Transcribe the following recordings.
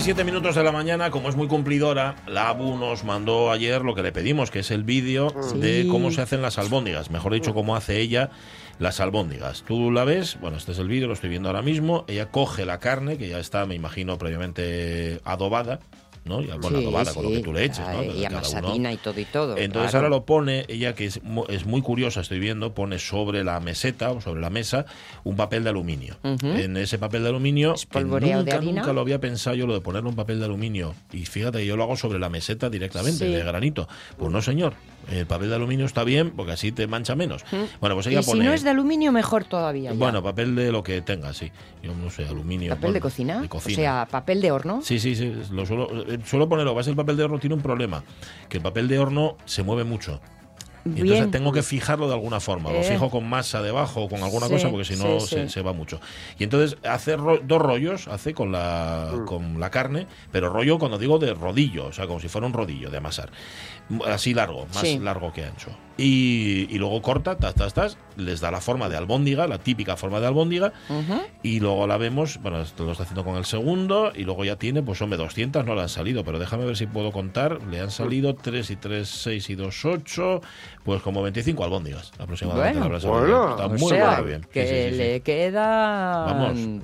Las 11 y 7 minutos de la mañana, como es muy cumplidora, la ABU nos mandó ayer lo que le pedimos, que es el vídeo de cómo se hacen las albóndigas. Mejor dicho, cómo hace ella las albóndigas. Tú la ves, bueno, este es el vídeo, lo estoy viendo ahora mismo. Ella coge la carne, que ya está, me imagino, previamente adobada. ¿No? Ya, bueno, Sí, adobada con lo que tú le eches, ¿no? Y amasadina y todo y todo. entonces claro. ahora lo pone, ella que es, es muy curiosa, estoy viendo, pone sobre la meseta o sobre la mesa un papel de aluminio. En ese papel de aluminio, que Espolvoreado de nunca, nunca lo había pensado yo lo de ponerle un papel de aluminio. Y fíjate, yo lo hago sobre la meseta directamente, Sí. de granito. Pues no, señor. El papel de aluminio está bien porque así te mancha menos. Bueno, pues ella Y si no es de aluminio, mejor todavía. ya. Bueno, papel de lo que tenga, sí. Yo no sé, aluminio. ¿Papel bueno, de cocina? De cocina. O sea, papel de horno. Sí, sí, sí. Lo suelo, eh, suelo ponerlo. Va a ser el papel de horno tiene un problema. Que el papel de horno se mueve mucho. Y entonces tengo que fijarlo de alguna forma. Lo Eh. fijo con masa debajo o con alguna Sí, cosa porque si no sí, se, sí. se va mucho. Y entonces hace ro- dos rollos, hace con la, con la carne, pero rollo cuando digo de rodillo, o sea, como si fuera un rodillo de amasar. Así largo, más Sí. largo que ancho. Y, y luego corta, tas, tas, tas, les da la forma de albóndiga, la típica forma de albóndiga, Ujú. y luego la vemos, bueno, esto lo está haciendo con el segundo, y luego ya tiene, pues hombre, 200 no le han salido, pero déjame ver si puedo contar. Le han salido 3 y 3, 6 y 2, 8, pues como 25 albóndigas aproximadamente. Bueno. Bueno. Está O muy, sea, muy bien. Que sí, sí, sí. le quedan Vamos. mm,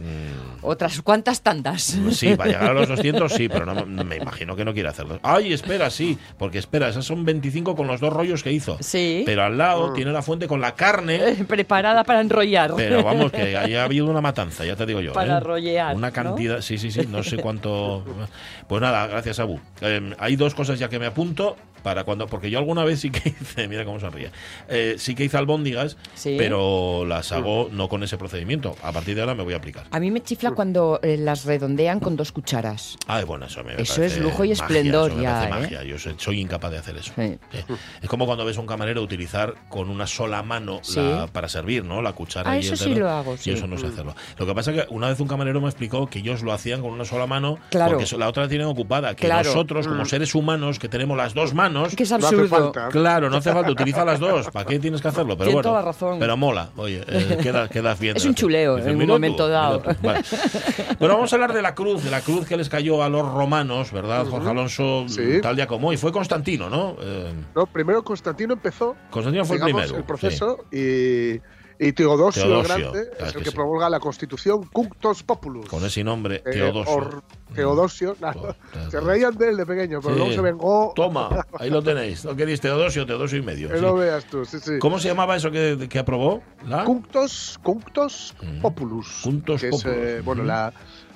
otras cuantas tandas. Sí, para llegar a los 200 sí, pero no, no- me imagino que no quiere hacerlo. Ay, espera, sí, porque espera, esas son 25 con los dos rollos que hizo. Sí. Pero al lado tiene la fuente con la carne. Preparada para enrollar. Pero vamos, que haya habido una matanza, ya te digo yo. Para ¿eh? rollear, Una ¿no? cantidad, sí, sí, sí, no sé cuánto. Pues nada, gracias, Abu. Eh, hay dos cosas ya que me apunto para cuando. Porque yo alguna vez sí que hice, mira cómo sonríe. Eh, sí que hice albóndigas, Sí. pero las hago no con ese procedimiento. A partir de ahora me voy a aplicar. A mí me chifla cuando eh, las redondean con dos cucharas. Ay, bueno, eso me Eso parece es lujo y magia, esplendor eso me ya, parece ¿eh? magia. Yo soy, soy incapaz de hacer eso. Sí. Sí. Es como cuando ves a un camarero utilizar con una sola mano la- para servir, ¿no? La cuchara Ah, y eso el sí lo hago, Y eso no sé hacerlo. Lo que pasa es que una vez un camarero me explicó que ellos lo hacían con una sola mano Claro. porque la otra la tienen ocupada. Que Claro. nosotros, como seres humanos, que tenemos las dos manos, Que es absurdo. Claro, no hace falta, utiliza las dos. ¿Para qué tienes que hacerlo? Pero Tiene bueno, toda la razón. pero mola. Oye, eh, queda, bien. Es un chuleo, en un "Mira momento tú, dado". mira tú". Vale. Bueno, vamos a hablar de la cruz, de la cruz que les cayó a los romanos, ¿verdad, Jorge Alonso? Sí. Tal día como hoy. Fue Constantino, ¿no? Eh, No, primero Constantino empezó Constantino fue el primero. el proceso y, y Teodosio, Teodosio, el Grande claro es el que que, sí. promulga la Constitución Cunctos Populus. Con ese nombre, Eh, Teodosio. Or- Teodosio, nada. Teodosio. se reían de él de pequeño, pero Sí. luego se vengó. Toma, ahí lo tenéis. ¿No queréis Teodosio? Teodosio y medio. Que sí. no veas tú, sí, sí. ¿Cómo se llamaba eso que, que aprobó? ¿La? Cunctos, Cunctos Mm. Populus. Cunctos es, Populus, eh, bueno, ujú. la,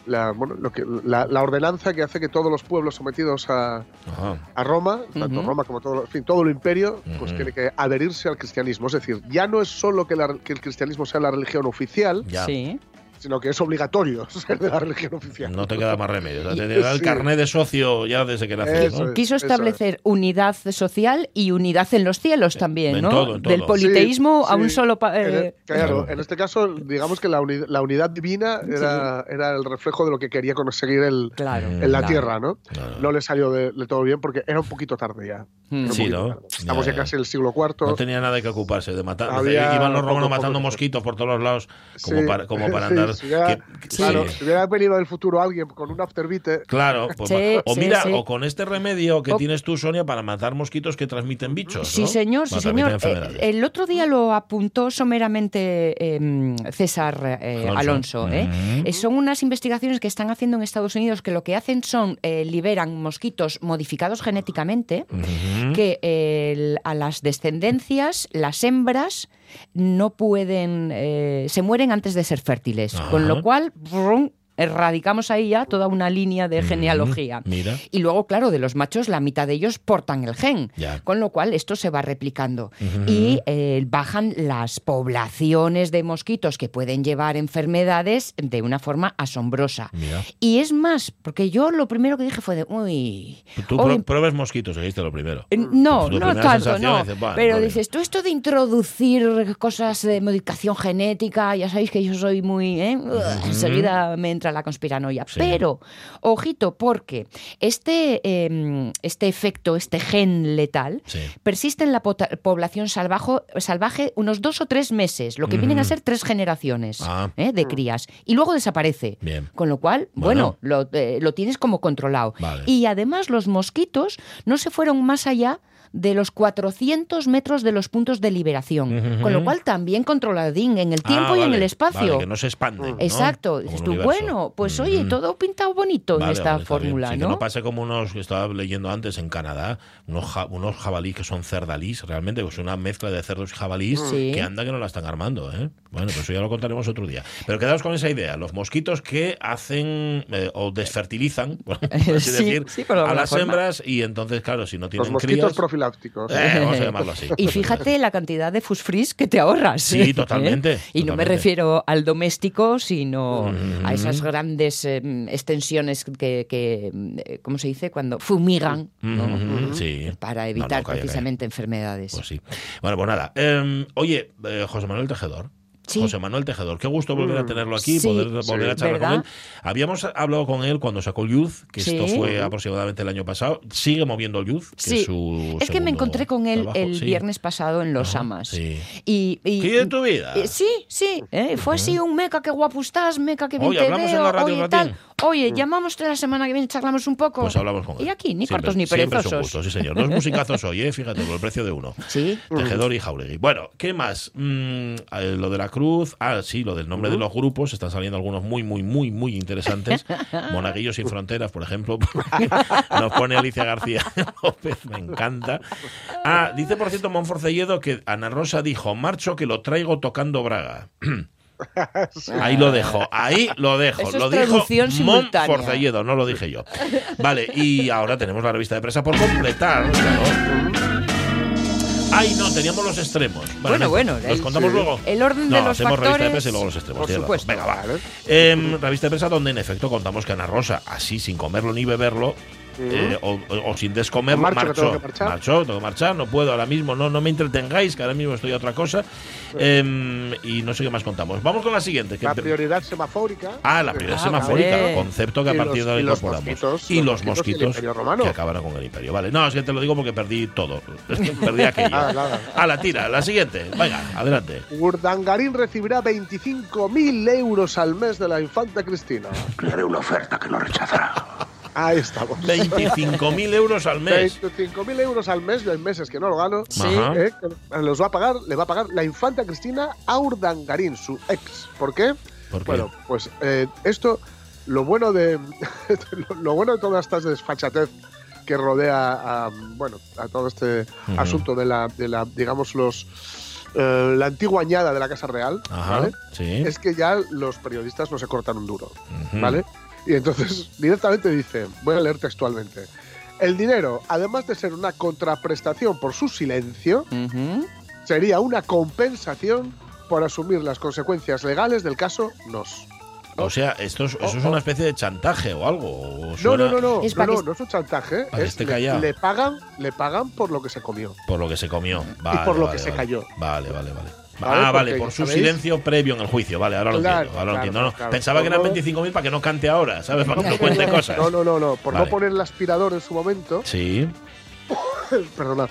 la, bueno, lo que, la, la ordenanza que hace que todos los pueblos sometidos a, a Roma, tanto. Roma como todo, en fin, todo el imperio, pues tiene que adherirse al cristianismo. Es decir, ya no es solo que, la- que el cristianismo sea la religión oficial, Ya. Sí. Sino que es obligatorio ser de la religión oficial. No te queda más remedio. O sea, Y- te da el Sí. carnet de socio ya desde que naces, ¿no? Quiso establecer unidad social y unidad en los cielos también, en ¿no? todo, en Del politeísmo Sí, a un sí. solo... En eh, claro, en este caso, digamos que la, uni- la unidad divina era, era el reflejo de lo que quería conseguir el, Claro. Mm. en la claro. tierra, ¿no? Claro. No le salió de, de todo bien porque era un poquito tarde ya. Mm. Sí, ¿no? tarde. Estamos Ya, ya, ya. casi en el siglo IV. No tenía nada que ocuparse de matar. Había Iban los romanos matando mosquitos por todos los lados, como Sí. para, como para Sí, andar. si hubiera- que- que- Claro, sí. si hubiera venido del futuro alguien con un afterbite, Claro, pues Sí, o mira, sí. o con este remedio que O- tienes tú, Sonia, para matar mosquitos que transmiten bichos. Sí, ¿no? señor, sí, señor. Eh, el otro día lo apuntó someramente em, César eh, Alonso. Alonso. ¿eh? Mm. Eh, son unas investigaciones que están haciendo en Estados Unidos que lo que hacen son eh, liberan mosquitos modificados genéticamente que el- a las descendencias, las hembras, no pueden, eh, se mueren antes de ser fértiles. Ajá. Con lo cual, brum, erradicamos ahí ya toda una línea de genealogía. Mira. Y luego, claro, de los machos, la mitad de ellos portan el gen. Con lo cual, esto se va replicando. Y eh, bajan las poblaciones de mosquitos que pueden llevar enfermedades de una forma asombrosa. Mira. Y es más, porque yo lo primero que dije fue de, uy... Tú hoy- pruebes mosquitos, dijiste lo primero. eh, No, Tu no tanto, no. dices, "Bueno, pero vale". dices, tú esto de introducir cosas de modificación genética, ya sabéis que yo soy muy... ¿eh? Enseguida me entra la conspiranoia. Sí. Pero, ojito, porque este, eh, este efecto, este gen letal, Sí. persiste en la población salvajo- salvaje unos dos o tres meses, lo que vienen a ser tres generaciones Ah. ¿eh? de crías, y luego desaparece. Bien. Con lo cual, Bueno. bueno, lo, eh, lo tienes como controlado. Vale. Y además los mosquitos no se fueron más allá de los 400 metros de los puntos de liberación, Ujú. con lo cual también controladín en el tiempo Ah, y en vale, el espacio. vale, que no se expanden. ¿no? Exacto. Tú, bueno, pues oye, Mm. todo pintado bonito Vale, en esta fórmula, Sí, ¿no? Que no pase como unos que estaba leyendo antes en Canadá, unos, ja- unos jabalíes que son cerdalís, realmente, pues una mezcla de cerdos y jabalís Sí. que anda que no la están armando. ¿eh? Bueno, pues eso ya lo contaremos otro día. Pero quedaos con esa idea. Los mosquitos que hacen eh, o desfertilizan, por así Sí, decir, a las forma. hembras y entonces, claro, si no Los tienen mosquitos crías... profilácticos. Eh, vamos a llamarlo así. Y fíjate la cantidad de fusfris que te ahorras. Sí, ¿eh? totalmente, Y no me refiero al doméstico, sino Mm. a esas grandes eh, extensiones que, que, ¿cómo se dice? Cuando fumigan, ¿no? Mm, sí. Para No, no, evitar calla. precisamente enfermedades. Pues sí. Bueno, pues nada. Eh, oye, eh, José Manuel Tejedor. Sí. José Manuel Tejedor, qué gusto volver a tenerlo aquí, Sí, poder volver sí. a charlar con ¿Verdad? él. Habíamos hablado con él cuando sacó Youth, que esto fue aproximadamente el año pasado. Sigue moviendo Youth, que Sí. es su Es que me encontré con él trabajo. el viernes pasado en Los Ajá, Amas. sí. Y, y- ¿Qué de tu vida? Eh, sí, sí. eh, Fue así un meca, qué guapo estás, meca, qué bien Oye, te hablamos en veo, la radio oye, tal. Oye, llamamos la semana que viene, charlamos un poco. Pues hablamos con él. Y aquí, ni Siempre- cortos ni perezosos. gusto, sí, señor. Dos musicazos hoy, ¿eh? fíjate, por el precio de uno. Sí. Tejedor y Jauregui. Bueno, ¿qué más? Mm, eh, lo de la cruz. Ah, sí, lo del nombre de los grupos. Están saliendo algunos muy, muy, muy, muy interesantes. Monaguillos sin fronteras, por ejemplo. Nos pone Alicia García López, me encanta. Ah, dice, por cierto, Monforcelledo que Ana Rosa dijo: Marcho que lo traigo tocando Braga. Ahí lo dejo, ahí lo dejo. Eso es lo dijo traducción simultánea. Monforcelledo, no lo dije yo. Vale, y ahora tenemos la revista de prensa por completar. claro. Ay, no, teníamos los extremos. Vale, Bueno, bueno, ¿Los el- contamos sí. luego? El orden no, de los hacemos revista de prensa y luego los extremos. por supuesto. Venga, va. Vale. Em, revista de prensa donde en efecto contamos que Ana Rosa, así sin comerlo ni beberlo, eh, o, o- o sin descomerlo, Marcho, que marchó. tengo que marchar. Marchó, tengo que marchar, no puedo ahora mismo, no, no me entretengáis, que ahora mismo estoy a otra cosa. Em, y no sé qué más contamos. Vamos con la siguiente. que La prioridad semafórica. Ah, la prioridad Ah, semafórica, hombre. concepto que a Y los- partir de ahora y los incorporamos. mosquitos, y los los mosquitos y el mosquitos Imperio Romano. que acabaron con el imperio. Vale, no, es que te lo digo porque perdí todo. perdí aquello. Nada. A la tira, la siguiente. Venga, adelante. Urdangarín recibirá 25.000 euros al mes de la infanta Cristina. Le haré una oferta que no rechazará. Ahí estamos. 25.000 euros al mes. 25.000 euros al mes, yo hay meses que no lo gano. Sí. ¿eh? Los va a pagar, le va a pagar la infanta Cristina a Urdangarín, su ex. ¿Por qué? ¿Por qué? Bueno, pues eh, esto, lo bueno de lo- bueno de toda esta desfachatez que rodea a, bueno, a todo este asunto de la, de la, digamos, los eh, la antigua añada de la Casa Real, Ajá, ¿vale? sí. es que ya los periodistas no se cortan un duro. ¿vale? Y entonces directamente dice, voy a leer textualmente, el dinero, además de ser una contraprestación por su silencio, sería una compensación por asumir las consecuencias legales del caso Nos. O sea, esto es, eso es Oh, una especie de chantaje o algo. o No, suena no, no, no, Es no, para no, que- no es un chantaje, es esté le, callado. le pagan, le pagan por lo que se comió. Por lo que se comió. Vale, por lo vale, que se cayó. Vale, vale, vale. Vale, ah, vale, por su ¿sabéis? silencio previo en el juicio. Vale, ahora lo Claro, entiendo. Ahora lo entiendo. No, claro. Pensaba que eran Por no- 25.000 para que no cante ahora, ¿sabes? Para que no cuente cosas. No, no, no, no, por Vale. no poner el aspirador en su momento, Sí. perdonad,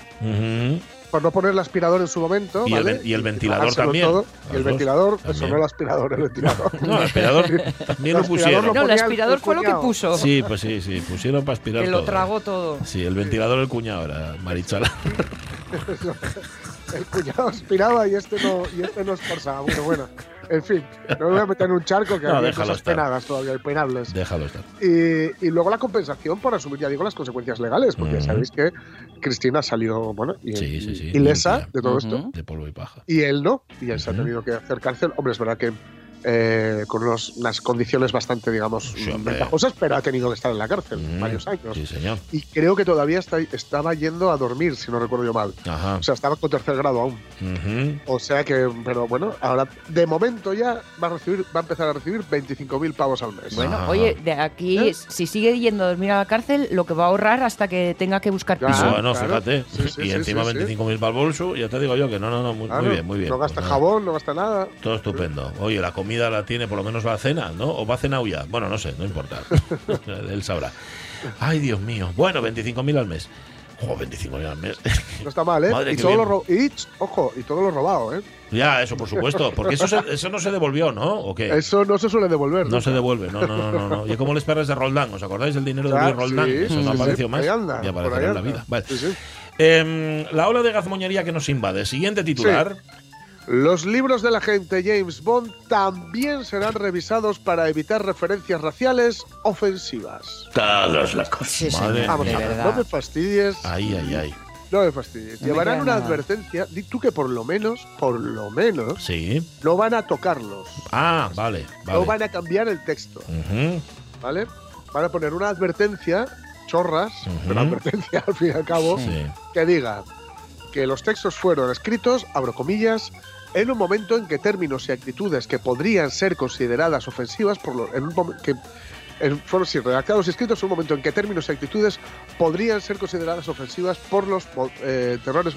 por no poner el aspirador en su momento, Y el ¿vale? ven- y el ventilador también. todo. Y el ventilador, también. eso no el aspirador, el ventilador. No, el aspirador también lo El pusieron. No, el el- aspirador el fue lo que puso. Sí, pues sí, sí. Pusieron para aspirar que lo todo. tragó todo. Sí, el ventilador el cuñado era Marichala. el cuñado aspiraba y este no, y este no esforzaba. Bueno, bueno. En fin, no me voy a meter en un charco que No, hay cosas estar. penadas todavía, penables. Déjalo estar. Y, y luego la compensación por asumir, ya digo, las consecuencias legales, porque Ujú. sabéis que Cristina salió, bueno, y, Sí, sí, sí, ilesa limpia. de todo esto. De polvo y paja. Y él no, y él se ha tenido que hacer cárcel. Hombre, es verdad que eh, con unos- unas condiciones bastante, digamos, Sí, ventajosas, pero ha tenido que estar en la cárcel Mm, varios años. Sí, señor. Y creo que todavía está, estaba yendo a dormir, si no recuerdo yo mal. Ajá. O sea, estaba con tercer grado aún. O sea que, pero bueno, ahora de momento ya va a recibir, va a empezar a recibir 25.000 pavos al mes. Bueno, Ajá. oye, de aquí, ¿Eh? si sigue yendo a dormir a la cárcel, lo que va a ahorrar hasta que tenga que buscar piso. bueno, claro. fíjate. Sí, sí, y sí, encima sí, sí. 25.000 para el bolso, ya te digo yo que no, no, no, muy, bien, muy bien. No gasta Pues jabón, no gasta nada. Todo estupendo. Oye, la comida la tiene, por lo menos va a cena, ¿no? ¿O va a cenar ya? Bueno, no sé, no importa. Él sabrá. Ay, Dios mío. Bueno, 25.000 al mes. Jo, 25.000 al mes. No está mal, ¿eh? Madre, y todo lo y, ojo, y todo lo robado, ¿eh? ya, eso por supuesto. Porque eso, se- eso no se devolvió, ¿no? ¿O qué? Eso no se suele devolver. No nunca. se devuelve, no, no, no, no. no. Y como les perres de Roldán, ¿os acordáis del dinero de Luis Roldán? sí, eso no sí, apareció sí, más. ahí anda, ya por aparecerá ahí en la vida. Vale. Em, la ola de gazmoñería que nos invade. Siguiente titular. Los libros del agente James Bond también serán revisados para evitar referencias raciales ofensivas. Todos locos. Sí, Madre Vamos de a ver, no me fastidies. Ay, ay, ay. No me fastidies. No Llevarán una nada. advertencia. Di tú que por lo menos, por lo menos, Sí. no van a tocarlos. Ah, vale, vale. No van a cambiar el texto. ¿vale? Van a poner una advertencia, chorras, Ujú. pero advertencia al fin y al cabo, Sí. que diga que los textos fueron escritos, abro comillas, en un momento en que términos y actitudes que podrían ser consideradas ofensivas por lo- en un que en- fueron sí, redactados y escritos en un momento en que términos y actitudes podrían ser consideradas ofensivas por los eh, terrores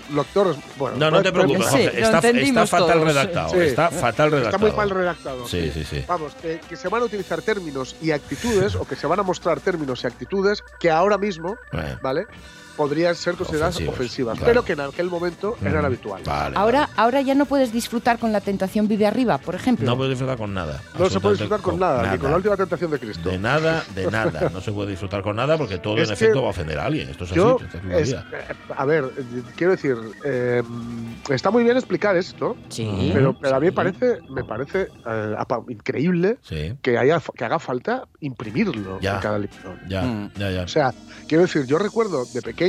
bueno No, no te preocupes, Sí, Jorge. lo Está, está fatal todos, redactado. sí. Está fatal está redactado. muy mal redactado Sí, sí, sí. Vamos, que, que se van a utilizar términos y actitudes, o que se van a mostrar términos y actitudes que ahora mismo, Eh, ¿vale? Podrían ser consideradas Ofensivos, ofensivas, claro. pero que en aquel momento eran mm, habituales. Vale. Ahora, ahora ya no puedes disfrutar con la tentación vive arriba, por ejemplo. No puedes disfrutar con nada. No se puede disfrutar con nada, ni con la última tentación de Cristo. De nada, de nada. No se puede disfrutar con nada porque todo Es en efecto va a ofender a alguien. Esto es así. Yo, es eh, a ver, quiero decir, eh, está muy bien explicar esto, Sí. pero, pero a mí sí. parece, me parece eh, increíble Sí, que, haya, que haga falta imprimirlo Ya. en cada libro. ya, Mm. ya, ya. O sea, quiero decir, yo recuerdo de pequeño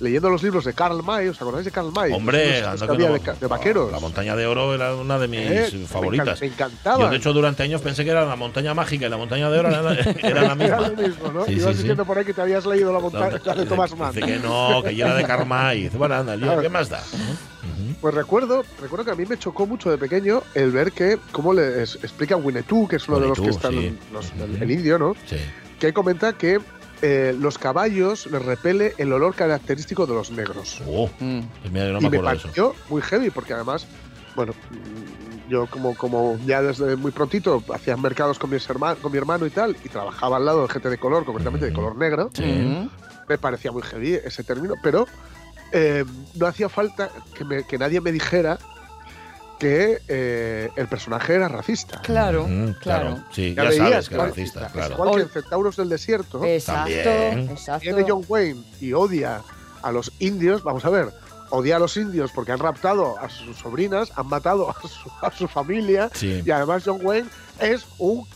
leyendo los libros de Karl May, ¿os acordáis de Karl May? Hombre, anda que no- de, de vaqueros. La montaña de oro era una de mis Eh, favoritas. Me encantaba. Yo, de hecho, durante años pensé que era la montaña mágica y la montaña de oro era la, era la misma. Era lo mismo, ¿no? Sí, Ibas sí, sí. diciendo por ahí que te habías leído la montaña de Thomas Mann. Dice que no, que yo era de Karma y dice, bueno, anda, lío. ¿qué más da? Ujú. Pues recuerdo, recuerdo que a mí me chocó mucho de pequeño el ver que, cómo le explica Winnetou, que es uno de los que Winnetou, están, sí. los- el, el indio, ¿no? Sí. Que comenta que eh, los caballos les repele el olor característico de los negros. Oh, Mm. pues mira, no y me me de eso. pareció muy heavy, porque además, bueno, mm, yo como, como ya desde muy prontito hacía mercados con, mis herma- con mi hermano y tal, y trabajaba al lado de gente de color, concretamente de Ujú. color negro, Sí. Mm. me parecía muy heavy ese término, pero eh, no hacía falta que, me- que nadie me dijera que eh, el personaje era racista. Claro, Mm, claro. Sí, Ya ya, sabes que que es era racista, Es claro. igual que en Centauros del Desierto, Exacto, También. exacto. viene John Wayne y odia a los indios, vamos a ver, odia a los indios porque han raptado a sus sobrinas, han matado a su, a su familia, Sí. y además John Wayne es un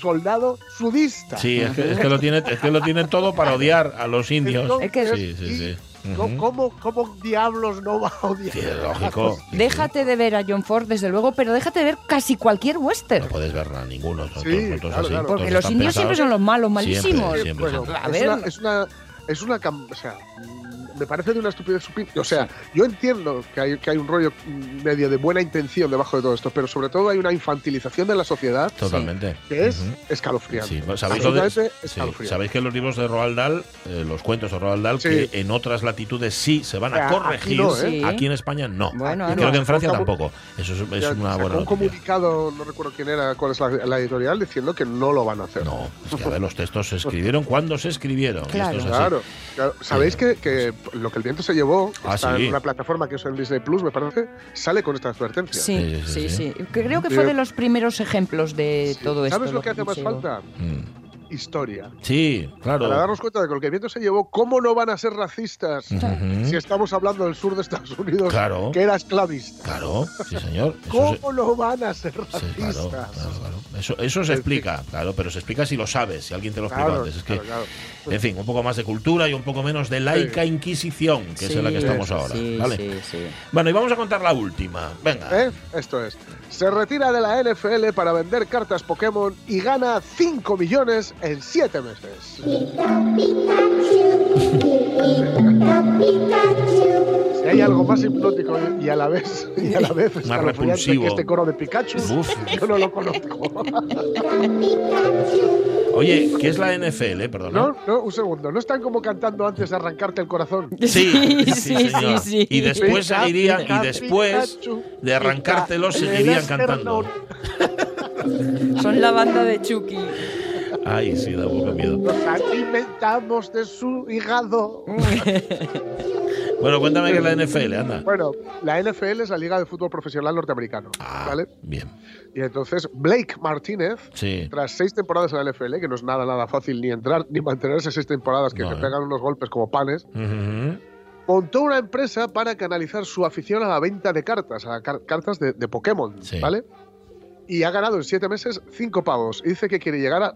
soldado sudista. Sí, es que, es que lo tiene, es que lo tienen todo para odiar a los indios. Entonces, Es que- Sí, sí, sí. ¿Cómo-. ¿Cómo, ¿Cómo diablos no va a odiar? Sí, es lógico. Déjate de ver a John Ford, desde luego, pero déjate de ver casi cualquier western. No puedes ver a ninguno. Son Sí, todos, son todos claro, así, claro. todos Porque los indios siempre son los malos, malísimos. Siempre, siempre. Bueno, A es, ver. una, es una es una cam- o sea me parece de una estupidez supi- o sea yo entiendo que hay que hay un rollo medio de buena intención debajo de todo esto pero sobre todo hay una infantilización de la sociedad Totalmente. que es escalofriante Sí, pues, ¿sabéis, lo de- Absolutamente sí, escalofriante. sabéis que los libros de Roald Dahl, eh, los cuentos de Roald Dahl, Sí. que en otras latitudes sí se van a Ah, aquí corregir, no, ¿eh? aquí en España no. Bueno, y no. creo que en Francia Sacó- tampoco. Eso es, es Ya una sacó buena un noticia. comunicado no recuerdo quién era cuál es la, la editorial diciendo que no lo van a hacer No, es que a ver, los textos se escribieron cuando se escribieron. y Claro. esto es así. Claro, claro. Sabéis Sí. que, que lo que el viento se llevó Ah, está sí. en una plataforma que es el Disney Plus, me parece, sale con esta advertencia. Sí, Sí, sí, Creo que fue de los primeros ejemplos de Sí. todo esto. ¿Sabes lo que hace más falta? Mm. Historia. Sí, claro. Para darnos cuenta de que lo que el viento se llevó, ¿cómo no van a ser racistas si estamos hablando del sur de Estados Unidos, Claro. que era esclavista? Claro, sí, señor. Eso se- ¿Cómo no van a ser sí, racistas? claro, claro, claro. Eso, eso se explica, claro, pero se explica si lo sabes, si alguien te lo explica Claro, antes. Es que, claro, claro. en fin, un poco más de cultura y un poco menos de laica inquisición, que es en la que estamos ahora. sí, ¿vale? sí, sí. Bueno, y vamos a contar la última. Venga. ¿Eh? Esto es. Se retira de la NFL para vender cartas Pokémon y gana 5 millones en 7 meses. Si hay algo más hipnótico y a la vez, y a la vez escalofriante repulsivo. que este coro de Pikachu, Uf. yo no lo conozco. Oye, ¿qué es la NFL? eh? Perdona. No, no, un segundo. ¿No están como cantando antes de arrancarte el corazón? Sí, sí, sí, señor. sí, sí. Y después seguirían, y después de arrancártelo, seguirían cantando. Son la banda de Chucky. Ay, sí, da un poco miedo. Nos alimentamos de su hígado. Bueno, cuéntame qué es la NFL, anda. Bueno, la NFL es la Liga de Fútbol Profesional Norteamericano. Ah, ¿Vale? bien. Y entonces Blake Martínez, Sí. tras seis temporadas en la NFL, que no es nada, nada fácil ni entrar ni mantenerse seis temporadas, que eh. pegan unos golpes como panes, montó una empresa para canalizar su afición a la venta de cartas, a car- cartas de, de Pokémon, Sí. ¿vale? Y ha ganado en siete meses cinco pavos. Y dice que quiere llegar a,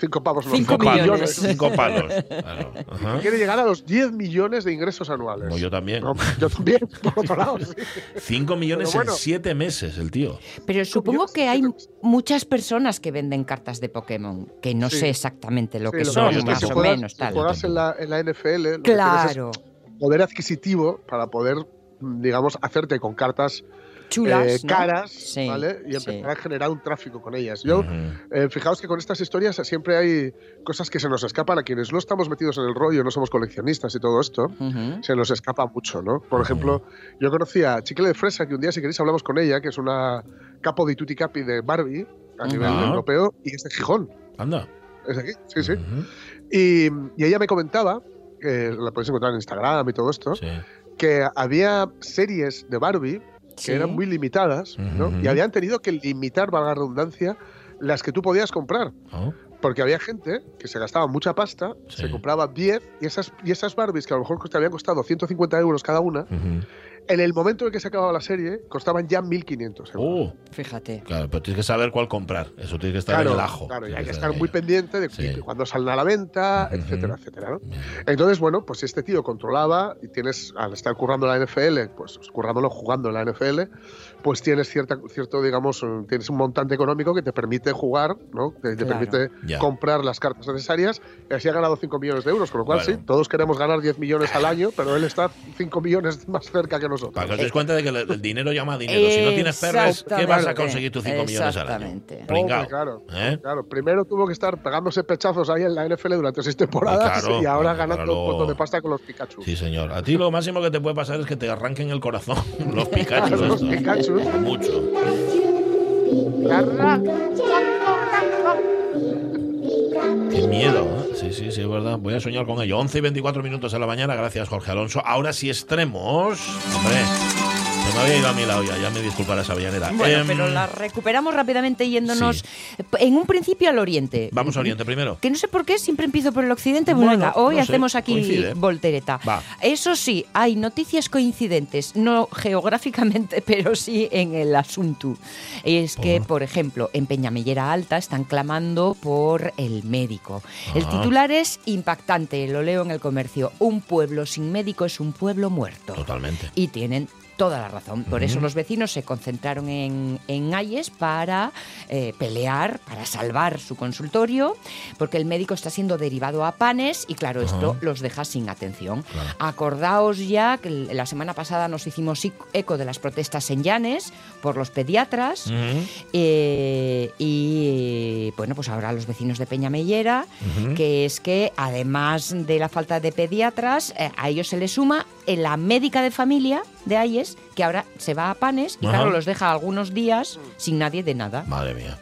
cinco pavos, no, Cinco Cinco millones. Cinco palos. Claro. Ajá. Quiere llegar a los 10 millones de ingresos anuales. Como yo también. No, yo también, por otro lado. sí. Cinco millones bueno. en siete meses, el tío. Pero supongo que hay muchas personas que venden cartas de Pokémon, que no Sí. sé exactamente lo Sí, que lo son, que que más si o juegas- menos, si tal. juegas en la, en la NFL, lo que tienes Claro, es poder adquisitivo para poder, mm, digamos, hacerte con cartas chulas, eh, ¿no? caras, Sí, ¿vale? Y sí. empezar a generar un tráfico con ellas. Yo, eh, fijaos que con estas historias siempre hay cosas que se nos escapan a quienes no estamos metidos en el rollo, no somos coleccionistas y todo esto. Se nos escapa mucho, ¿no? Por ejemplo, yo conocí a Chicle de Fresa, que un día, si queréis, hablamos con ella, que es una capo di tutti capi de Barbie a nivel Ah. europeo, y es de Gijón. Anda. Es de aquí, sí, sí. Y, y ella me comentaba, que la podéis encontrar en Instagram y todo esto, Sí. que había series de Barbie que Sí. eran muy limitadas. Y habían tenido que limitar, valga la redundancia, las que tú podías comprar. ¿No? Porque había gente que se gastaba mucha pasta, Sí. se compraba 10 y esas, y esas Barbies que a lo mejor te habían costado 150 euros cada una. En el momento en que se acababa la serie, costaban ya 1.500 euros. Oh, Fíjate. claro, pero tienes que saber cuál comprar. Eso tienes que estar claro, en el ajo. claro, y hay que estar muy ello. pendiente de, Sí. cuándo salen a la venta, Ujú. etcétera, etcétera. ¿no? Entonces, bueno, pues este tío controlaba y tienes, al estar currando la NFL, pues currándolo jugando en la NFL, pues tienes cierta, cierto, digamos, tienes un montante económico que te permite jugar, ¿no? Que te Claro. permite Ya. comprar las cartas necesarias y así ha ganado 5 millones de euros, con lo cual Bueno. sí, todos queremos ganar 10 millones al año, pero él está 5 millones más cerca que nosotros. Para que os deis cuenta de que el, el dinero llama a dinero. Si no tienes perres, ¿qué vas a conseguir tus 5 millones al año? Exactamente. Pringao. Hombre, claro, ¿Eh? claro. Primero tuvo que estar pegándose pechazos ahí en la NFL durante seis temporadas Claro, y ahora claro, ganando un montón de pasta con los Pikachu. Sí, señor. A ti lo máximo que te puede pasar es que te arranquen el corazón los Pikachu. Los estos. Pikachu. Mucho. Qué miedo, ¿eh? Sí, sí, sí, es verdad. Voy a soñar con ello. 11 y 24 minutos de la mañana. Gracias, Jorge Alonso. Ahora sí, extremos. Hombre, se me había ido a mi lado ya. Ya me disculpará esa villanera. Bueno, Em, pero la recuperamos rápidamente yéndonos en un principio al oriente. Vamos a Oriente primero. Que no sé por qué siempre empiezo por el occidente. Bueno, Bueno, venga, hoy no sé, hacemos aquí coincide. voltereta. Va. Eso sí, hay noticias coincidentes, no geográficamente, pero sí en el asunto. Es que, por ejemplo, en Peñamellera Alta están clamando por el médico. El Ah. titular es impactante, lo leo en el comercio. Un pueblo sin médico es un pueblo muerto. Totalmente. Y tienen toda la razón. Por eso los vecinos se concentraron en, en Ayes para eh, pelear, para salvar su consultorio, porque el médico está siendo derivado a Panes y claro, esto los deja sin atención. Claro. Acordaos ya que la semana pasada nos hicimos ic- eco de las protestas en Llanes por los pediatras. Eh, y bueno, pues ahora los vecinos de Peñamellera, que es que además de la falta de pediatras, eh, a ellos se les suma eh, la médica de familia de Ayes, que ahora se va a Panes y Ajá. claro, los deja algunos días sin nadie de nada. Madre mía.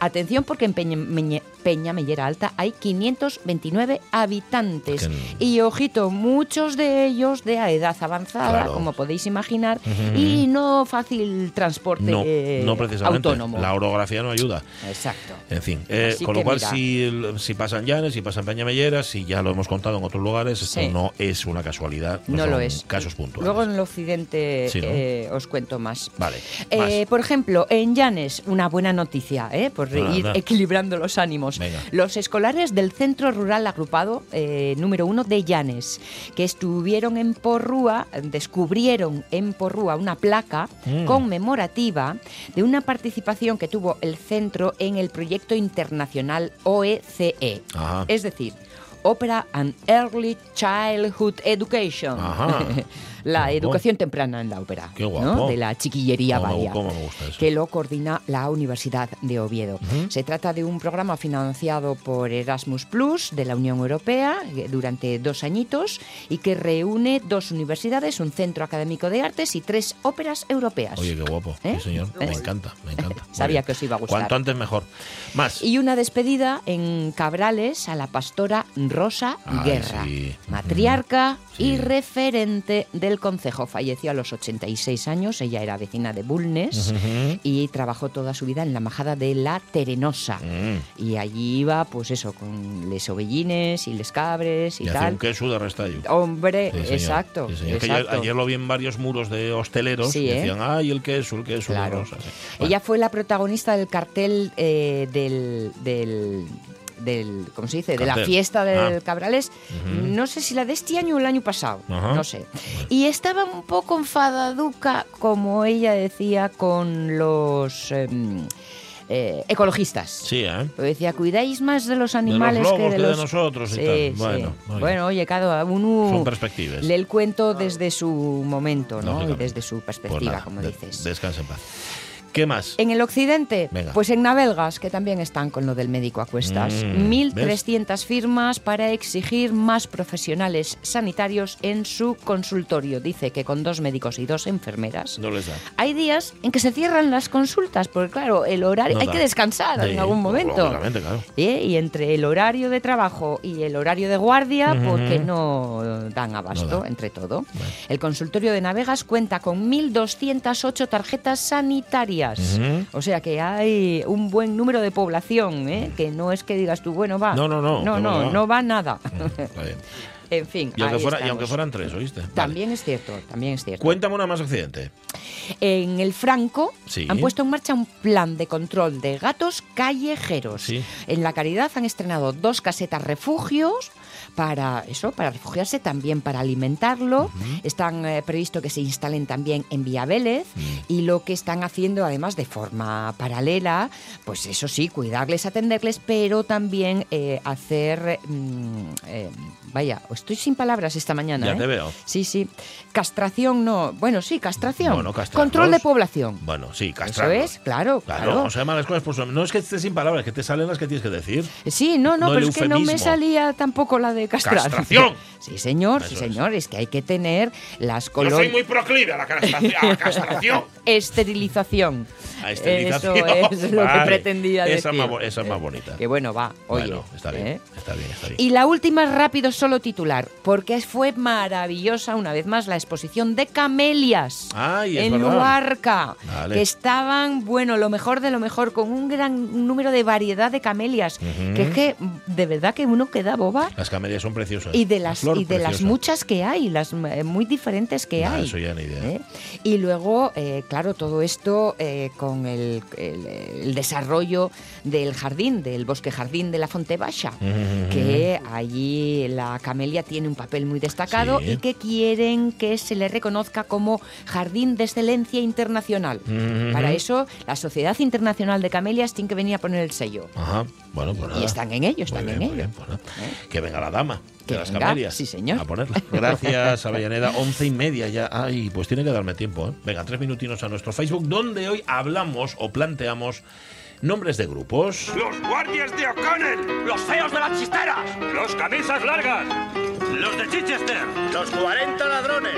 Atención porque en Peñameñe- Peña Mellera Alta hay 529 habitantes. Que- Y ojito, muchos de ellos de edad avanzada, Claro. como podéis imaginar, y no fácil transporte No, eh, no precisamente. autónomo. La orografía no ayuda. Exacto. En fin, eh, con lo cual, mira. si, si pasan Llanes, si pasan Peñamelleras, si ya lo hemos contado en otros lugares, esto Sí. no es una casualidad. No, No son lo es. Casos puntuales. Luego en el occidente Sí, ¿no? eh, os cuento más. Vale. Eh, más. por ejemplo, en Llanes, una buena noticia, ¿eh? por Ah, ir equilibrando los ánimos. Venga. Los escolares del Centro Rural Agrupado eh, número uno de Llanes, que estuvieron en Porrúa, descubrieron en Porrúa una placa Mm. conmemorativa de una participación que tuvo el centro en el proyecto internacional OECE. Ajá. Es decir, Opera and Early Childhood Education. Ajá. la educación temprana en la ópera. Qué ¿no? guapo. De la chiquillería Cómo me- varia. cómo me gusta eso. Que lo coordina la Universidad de Oviedo. Se trata de un programa financiado por Erasmus Plus de la Unión Europea eh, durante dos añitos y que reúne dos universidades, un centro académico de artes y tres óperas europeas. Oye, qué guapo. ¿Eh? Sí, señor. Me encanta, me encanta. Sabía que os iba a gustar. Cuanto antes mejor. Más. Y una despedida en Cabrales a la pastora Rosa Ay, Guerra, sí. matriarca Sí. y referente del concejo. Falleció a los 86 años, ella era vecina de Bulnes y trabajó toda su vida en la majada de La Terenosa. Mm. Y allí iba, pues eso, con les ovellines y les cabres y, Y hace tal. un queso de restallo. Hombre, Sí, exacto. Sí, señor. Que ayer, exacto. ayer lo vi en varios muros de hosteleros. Sí, y ¿eh? decían, ay, el queso, el queso de rosa. Bueno, Ella fue la protagonista del cartel eh, del, del, del- ¿cómo se dice? De la fiesta del Ah. Cabrales. No sé si la de este año o el año pasado. No sé. Y estaba un poco enfadaduca, como ella decía, con los em, eh, ecologistas. Sí, ¿eh? Porque decía, cuidáis más de los De los animales que de que de los... nosotros y Sí, tal. sí. Bueno, oye. Bueno, oye, cada uno Son perspectivas. lee el cuento desde su momento, ¿no? Y desde su Pues perspectiva, nada, como dices. Descansa en paz. ¿Qué más? En el occidente, Venga. pues en Navelgas, que también están con lo del médico a cuestas. Mm, 1.300 firmas para exigir más profesionales sanitarios en su consultorio. Dice que con dos médicos y dos enfermeras. No les da. Hay días en que se cierran las consultas, porque claro, el horario No hay da. que descansar Sí, en algún momento. lógicamente, claro. ¿Eh? Y entre el horario de trabajo y el horario de guardia, porque no dan abasto No da. entre todo. El consultorio de Navegas cuenta con 1.208 tarjetas sanitarias. O sea que hay un buen número de población, ¿eh? que no es que digas tú, bueno, va. No, no, no, No, no, va. no va nada. Está bien. en fin. Y aunque, fuera, y aunque fueran tres, ¿oíste? Vale. También es cierto, también es cierto. Cuéntame una más accidente. En el Franco Sí. han puesto en marcha un plan de control de gatos callejeros. Sí. En la Caridad han estrenado dos casetas refugios para eso, para refugiarse, también para alimentarlo. Están eh, previsto que se instalen también en Vía Vélez Mm. y lo que están haciendo además de forma paralela, pues eso sí, cuidarles, atenderles, pero también eh, hacer, mm, eh, vaya, estoy sin palabras esta mañana. Ya ¿eh? te veo. Sí, sí. Castración no, bueno, sí, castración. Bueno, Control de población. Bueno, sí, Eso castrarlos. es, claro, Claro, claro. o sea, malas cosas, pues no es que estés sin palabras, que te salen las que tienes que decir. Sí, no, no, pero es que no me salía tampoco la de castrar. ¡Castración! Sí, señor, Eso sí, señor. Es. que hay que tener las Yo colonias. soy muy proclive a la castración. a la castración. Esterilización. A esterilización. Eso es lo que pretendía decir. Esa es más, bo- esa es más bonita. Que bueno, va, oye. bueno, está bien, ¿eh? está bien, está bien. Y la última, rápido, solo titular, porque fue maravillosa una vez más la exposición de camelias Ay, es en verdad. Luarca, Vale. que estaban, bueno, lo mejor de lo mejor, con un gran número de variedad de camelias, Ujú. que es que de verdad que uno queda boba. Las camelias son preciosas. Y de La las, flor y de las muchas que hay, las eh, muy diferentes que Nah, hay. eso ya ni idea. ¿eh? Y luego, eh, claro, todo esto eh, con el, el- el desarrollo del jardín, del bosque jardín de la Fonte Baja, Ujú. que allí la camelia tiene un papel muy destacado Sí. y que quieren que se le reconozca como jardín de excelencia internacional. Ujú. Para eso, la Sociedad Internacional de Camelias tiene que venir a poner el sello. Ajá, bueno, pues nada. Y están en ello, Muy están bien, en muy ello. bien, pues nada. ¿Eh? Que venga la dama Que de las venga, camelias. sí, señor. A ponerla. Gracias, Avellaneda. Once y media ya. Ay, pues tiene que darme tiempo. ¿eh? Venga, tres minutinos a nuestro Facebook, donde hoy hablamos o planteamos nombres de grupos. Los guardias de O'Connell. ¡Los feos de las chisteras! Los camisas largas. Los de Chichester. ¡Los 40 ladrones!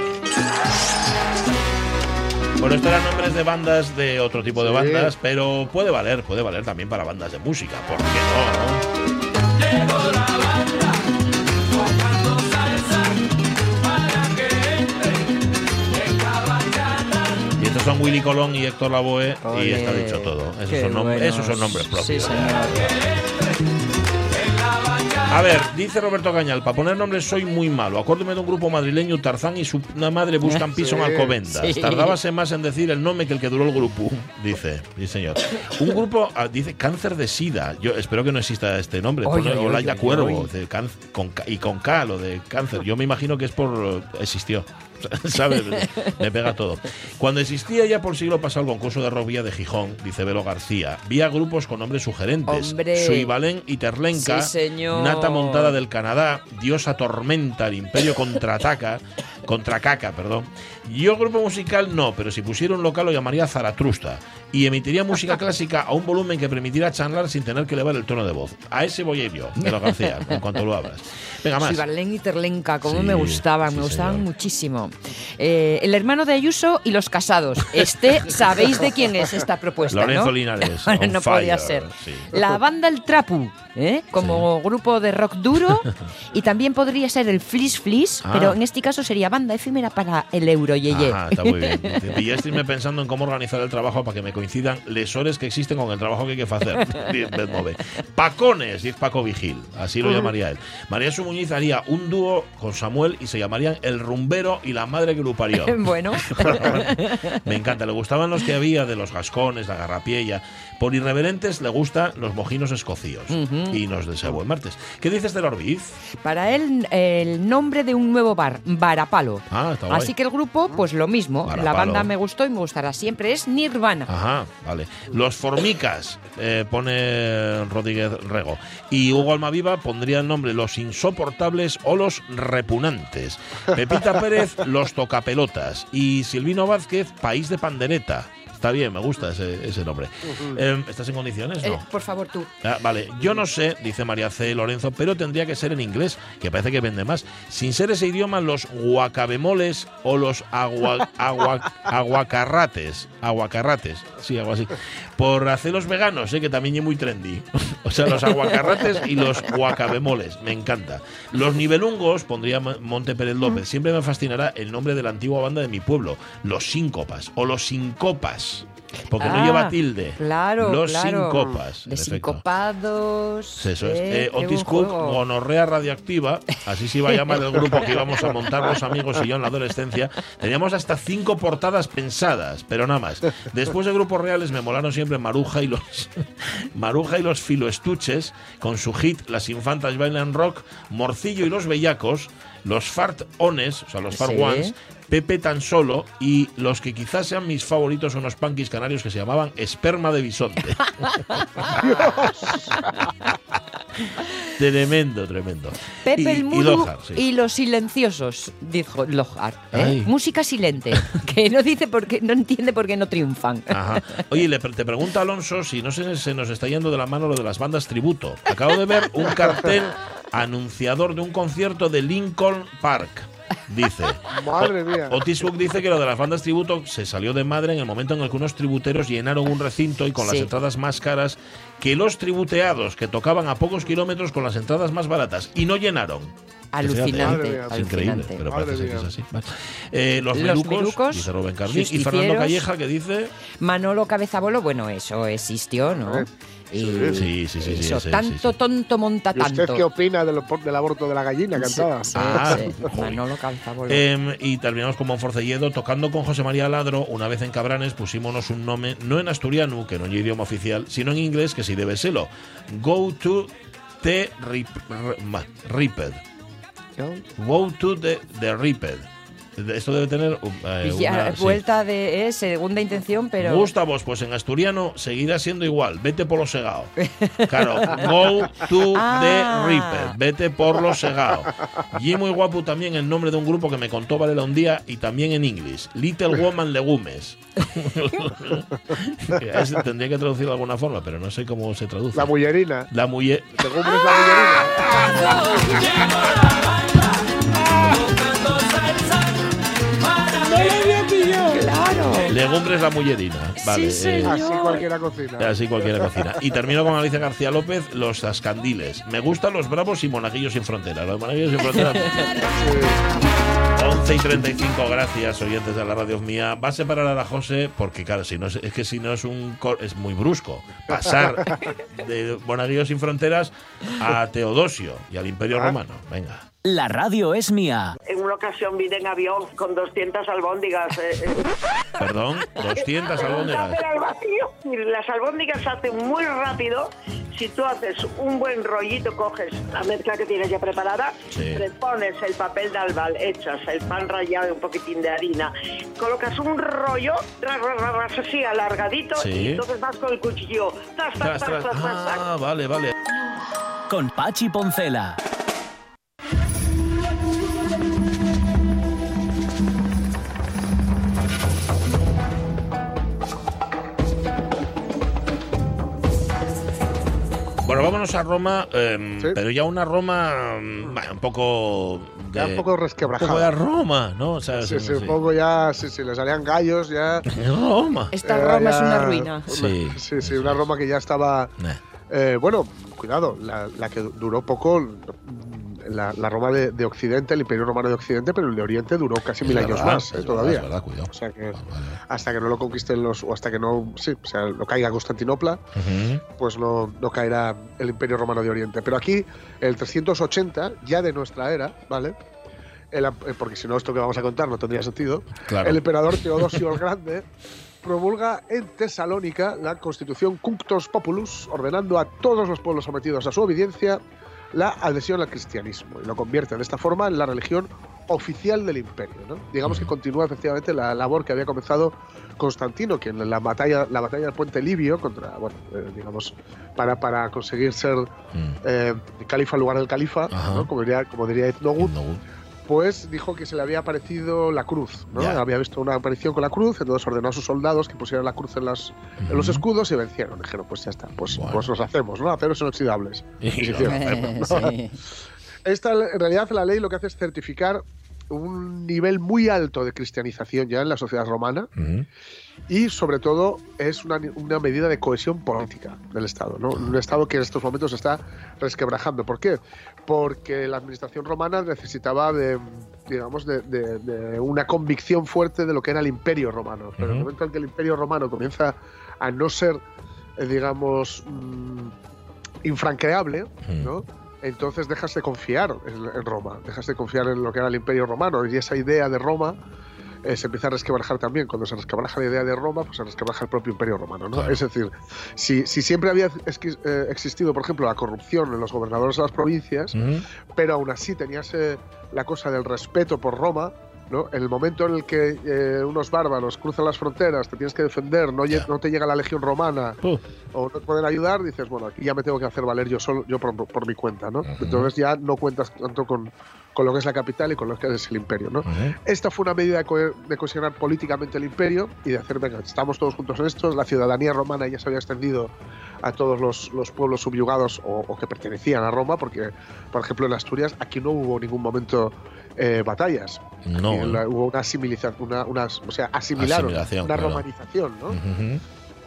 Bueno, estos eran nombres de bandas de otro tipo de bandas, pero puede valer, puede valer también para bandas de música. ¿Por qué no? Y estos son Willy Colón y Héctor Lavoe y está dicho todo. Esos, son, nom- buenos. esos son nombres propios. Sí, señor. A ver, dice Roberto Cañal, para poner nombres soy muy malo. Acuérdome de un grupo madrileño, Tarzán y su una madre buscan piso en Alcobendas. sí. Tardábase más en decir el nombre que el que duró el grupo, dice. Sí, señor. Un grupo, ah, dice cáncer de sida. Yo espero que no exista este nombre. Oy, oy, oy, Olaya oy, Cuervo, oy. de can- con K- y con K, lo de cáncer. Yo me imagino que es por... existió. ¿Sabes? Me pega todo. Cuando existía ya por siglo pasado el concurso de rock vía de Gijón, dice Velo García, vía grupos con nombres sugerentes. Hombre. Suivalén y Terlenca, Sí. Nata Montada del Canadá, Diosa Tormenta, el Imperio Contraataca, Contracaca, perdón. Yo grupo musical no, pero si pusiera un local lo llamaría Zaratrusta y emitiría música clásica a un volumen que permitiera charlar sin tener que elevar el tono de voz. A ese voy a ir yo, Velo García, en cuanto lo abras. Venga, más. Suivalén y Terlenca, como Sí, me gustaban, sí, me gustaban señor. muchísimo. Eh, el hermano de Ayuso y los casados. Este, ¿sabéis de quién es esta propuesta? Lorenzo ¿no? Linares, no podía fire, ser. sí. La banda El Trapu, ¿eh? como grupo de rock duro. y también podría ser el Flis Flis, Ah. pero en este caso sería banda efímera para el Euro Yeye. Ajá, está muy bien. Y ya estoy pensando en cómo organizar el trabajo para que me coincidan lesores que existen con el trabajo que hay que hacer. Pacones, dice Paco Vigil, así lo llamaría él. María Su Muñiz haría un dúo con Samuel y se llamarían El Rumbero y la Madre que lo parió. bueno, Me encanta, le gustaban los que había de los gascones, la garrapiella. Por irreverentes le gustan los mojinos escocíos. Y nos desea buen martes. ¿Qué dices del Orbiz? para él el nombre de un nuevo bar, Varapalo. Ah, está guay. Así que el grupo, pues lo mismo. La banda me gustó y me gustará siempre. Es Nirvana. Ajá, vale. Los formicas, eh, pone Rodríguez Rego. Y Hugo Almaviva pondría el nombre Los insoportables o los repunantes. Pepita Pérez, Los tocapelotas. Y Silvino Vázquez, País de Pandereta. Está bien, me gusta ese, ese nombre. Eh, ¿Estás en condiciones? Eh, No. por favor, tú. Ah, vale, yo no sé, dice María C. Lorenzo, pero tendría que ser en inglés, que parece que vende más. Sin ser ese idioma, los guacabemoles o los agua, agua- aguacarrates. Aguacarrates, sí, algo así. Por hacerlos veganos, sé que también es muy trendy. o sea, los aguacarrates y los guacabemoles, me encanta. Los nivelungos, pondría Monte Pérez López. Siempre me fascinará el nombre de la antigua banda de mi pueblo, los síncopas o los sincopas. Porque no Ah, lleva tilde. Claro, Los claro. sincopas. De sincopados. Eso es. eh, Eh, Otis Cook, gonorrea radioactiva, así se iba a llamar el grupo que íbamos a montar los amigos y yo en la adolescencia. Teníamos hasta cinco portadas pensadas, pero nada más. Después de grupos reales me molaron siempre Maruja y los Maruja y los filoestuches con su hit Las infantas bailan rock, Morcillo y los bellacos, los fart ones, o sea, los fart Sí. Pepe tan solo y los que quizás sean mis favoritos son unos punkis canarios que se llamaban Esperma de Bisonte. tremendo, tremendo. Pepe Y- el y Mudo Lojar, sí. y los silenciosos, dijo Lojar. ¿eh? Música silente, que no dice por qué, no entiende por qué no triunfan. Ajá. Oye, le, te pregunta Alonso si no se, se nos está yendo de la mano lo de las bandas tributo. Acabo de ver un cartel anunciador de un concierto de Lincoln Park. Dice. Madre mía. Otis Cook dice que lo de las bandas tributo se salió de madre en el momento en el que unos tributeros llenaron un recinto y con las entradas más caras que los tributeados que tocaban a pocos kilómetros con las entradas más baratas y no llenaron. Alucinante. Es increíble, alucinante. pero Madre parece ser que es así. Vale. Eh, los, Los melucos, melucos, dice Rubén Carlín, y. Fernando Calleja que dice Manolo Cabezabolo, bueno, eso existió, ¿no? Eh, Y Sí, sí, sí, sí, eso, tanto sí, sí. tonto monta ¿Y usted tanto. qué opina del, por- del aborto de la gallina cantada? Sí, Ah. Manolo Cabezabolo. Em, y terminamos con Monforcelledo tocando con José María Ladro. Una vez en Cabranes pusimos un nombre, no en asturiano, que no es idioma oficial, sino en inglés, que sí debe serlo. Go to the rip, Go to the, the Ripped. Esto debe tener eh, ya, una- sí. vuelta de eh, segunda intención, pero Gusta vos, pues en asturiano seguirá siendo igual. Vete por lo segado. Claro, go to Ah. the Reaper. Vete por lo segado. Y muy guapo también el nombre de un grupo que me contó Varela un día y también en inglés. Little Woman Legumes. Tendría que traducirlo de alguna forma, pero no sé cómo se traduce. La mullerina. La mujer. Legumbres la mullerina. Legumbres la mullerina. Vale, Sí, eh, señor. Así cualquiera cocina. Así cualquiera cocina. Y termino con Alicia García López, los ascandiles. Me gustan los bravos y monaguillos sin fronteras. Los monaguillos sin fronteras. 11 y 35, gracias, oyentes de la radio mía. Va a separar a la José porque, claro, si no es, es que si no es un cor- es muy brusco pasar de Monaguillos sin fronteras a Teodosio y al Imperio Ah. Romano. Venga. La radio es mía. En una ocasión vine en avión con 200 albóndigas. eh, eh, Perdón, 200 albóndigas. Las albóndigas se hacen muy rápido. Si tú haces un buen rollito, coges la mezcla que tienes ya preparada, Sí. le pones el papel de albal, echas el pan rallado y un poquitín de harina, colocas un rollo, ras, ras, ras, ras, así alargadito, Sí. y entonces vas con el cuchillo. Tras, tras, Tras, tras. tras, tras, tras, tras. Ah, vale, vale. Con Pachi Poncela. Bueno, vámonos a Roma, em, Sí. pero ya una Roma bueno, un poco. De, Ya un poco resquebrajada. Un poco de Roma, ¿no? O sea, Sí, sí, sí. un poco ya, sí, sí, le salían gallos ya. Roma. Esta Era Roma es una ruina. Sí. Sí, sí, una Roma que ya estaba. Nah. eh, bueno, cuidado, la, la que duró poco, la, la Roma de, de Occidente, el Imperio Romano de Occidente, pero el de Oriente duró casi mil años más, eh, todavía. verdad. O sea que Vale, hasta que no lo conquisten los, o hasta que no, sí, o sea, lo caiga Constantinopla, pues no, no caerá el Imperio Romano de Oriente. Pero aquí, el 380, ya de nuestra era, ¿vale? El- eh, porque si no, esto que vamos a contar no tendría sentido. Claro. El emperador Teodosio el Grande promulga en Tesalónica la constitución Cunctos Populus, ordenando a todos los pueblos sometidos a su obediencia la adhesión al cristianismo y lo convierte de esta forma en la religión oficial del imperio. ¿no? Digamos que continúa efectivamente la labor que había comenzado Constantino, que en la batalla, la batalla del puente Libio, contra, bueno, eh, digamos, para, para conseguir ser Mm. eh, califa en lugar del califa, como diría, como diría Etnogut, No, pues dijo que se le había aparecido la cruz, ¿no? Había visto una aparición con la cruz, entonces ordenó a sus soldados que pusieran la cruz en, las, en los escudos y vencieron. Dijeron, pues ya está, pues, Bueno. pues los hacemos, ¿no? Aceros inoxidables. Y se Y hicieron. Sí. Esta, en realidad, la ley lo que hace es certificar un nivel muy alto de cristianización ya en la sociedad romana y sobre todo es una, una medida de cohesión política del Estado, ¿no? Un Estado que en estos momentos se está resquebrajando. ¿Por qué? Porque la administración romana necesitaba de, digamos, de, de- de una convicción fuerte de lo que era el Imperio Romano. Pero en el momento en que el Imperio Romano comienza a no ser, eh, digamos, mm, infranqueable, ¿no? Entonces dejas de confiar en, en Roma, dejas de confiar en lo que era el Imperio Romano y esa idea de Roma eh, se empieza a resquebrajar también. Cuando se resquebraja la idea de Roma, pues se resquebraja el propio Imperio Romano. ¿no? Claro. Es decir, si, si siempre había eh, existido, por ejemplo, la corrupción en los gobernadores de las provincias, pero aún así tenías eh, la cosa del respeto por Roma, ¿no? En el momento en el que eh, unos bárbaros cruzan las fronteras, te tienes que defender, no, te llega la legión romana Uh, o no te pueden ayudar, dices, bueno, aquí ya me tengo que hacer valer yo solo, yo por, por mi cuenta, ¿no? Entonces ya no cuentas tanto con, con lo que es la capital y con lo que es el imperio, ¿no? Esta fue una medida de, co- de cohesionar políticamente el imperio y de hacer, venga, estamos todos juntos en esto. La ciudadanía romana ya se había extendido a todos los, los pueblos subyugados o, o que pertenecían a Roma, porque, por ejemplo, en Asturias aquí no hubo ningún momento eh, batallas. No. La- hubo una una, una- o sea, asimilaron, una claro. romanización, ¿no?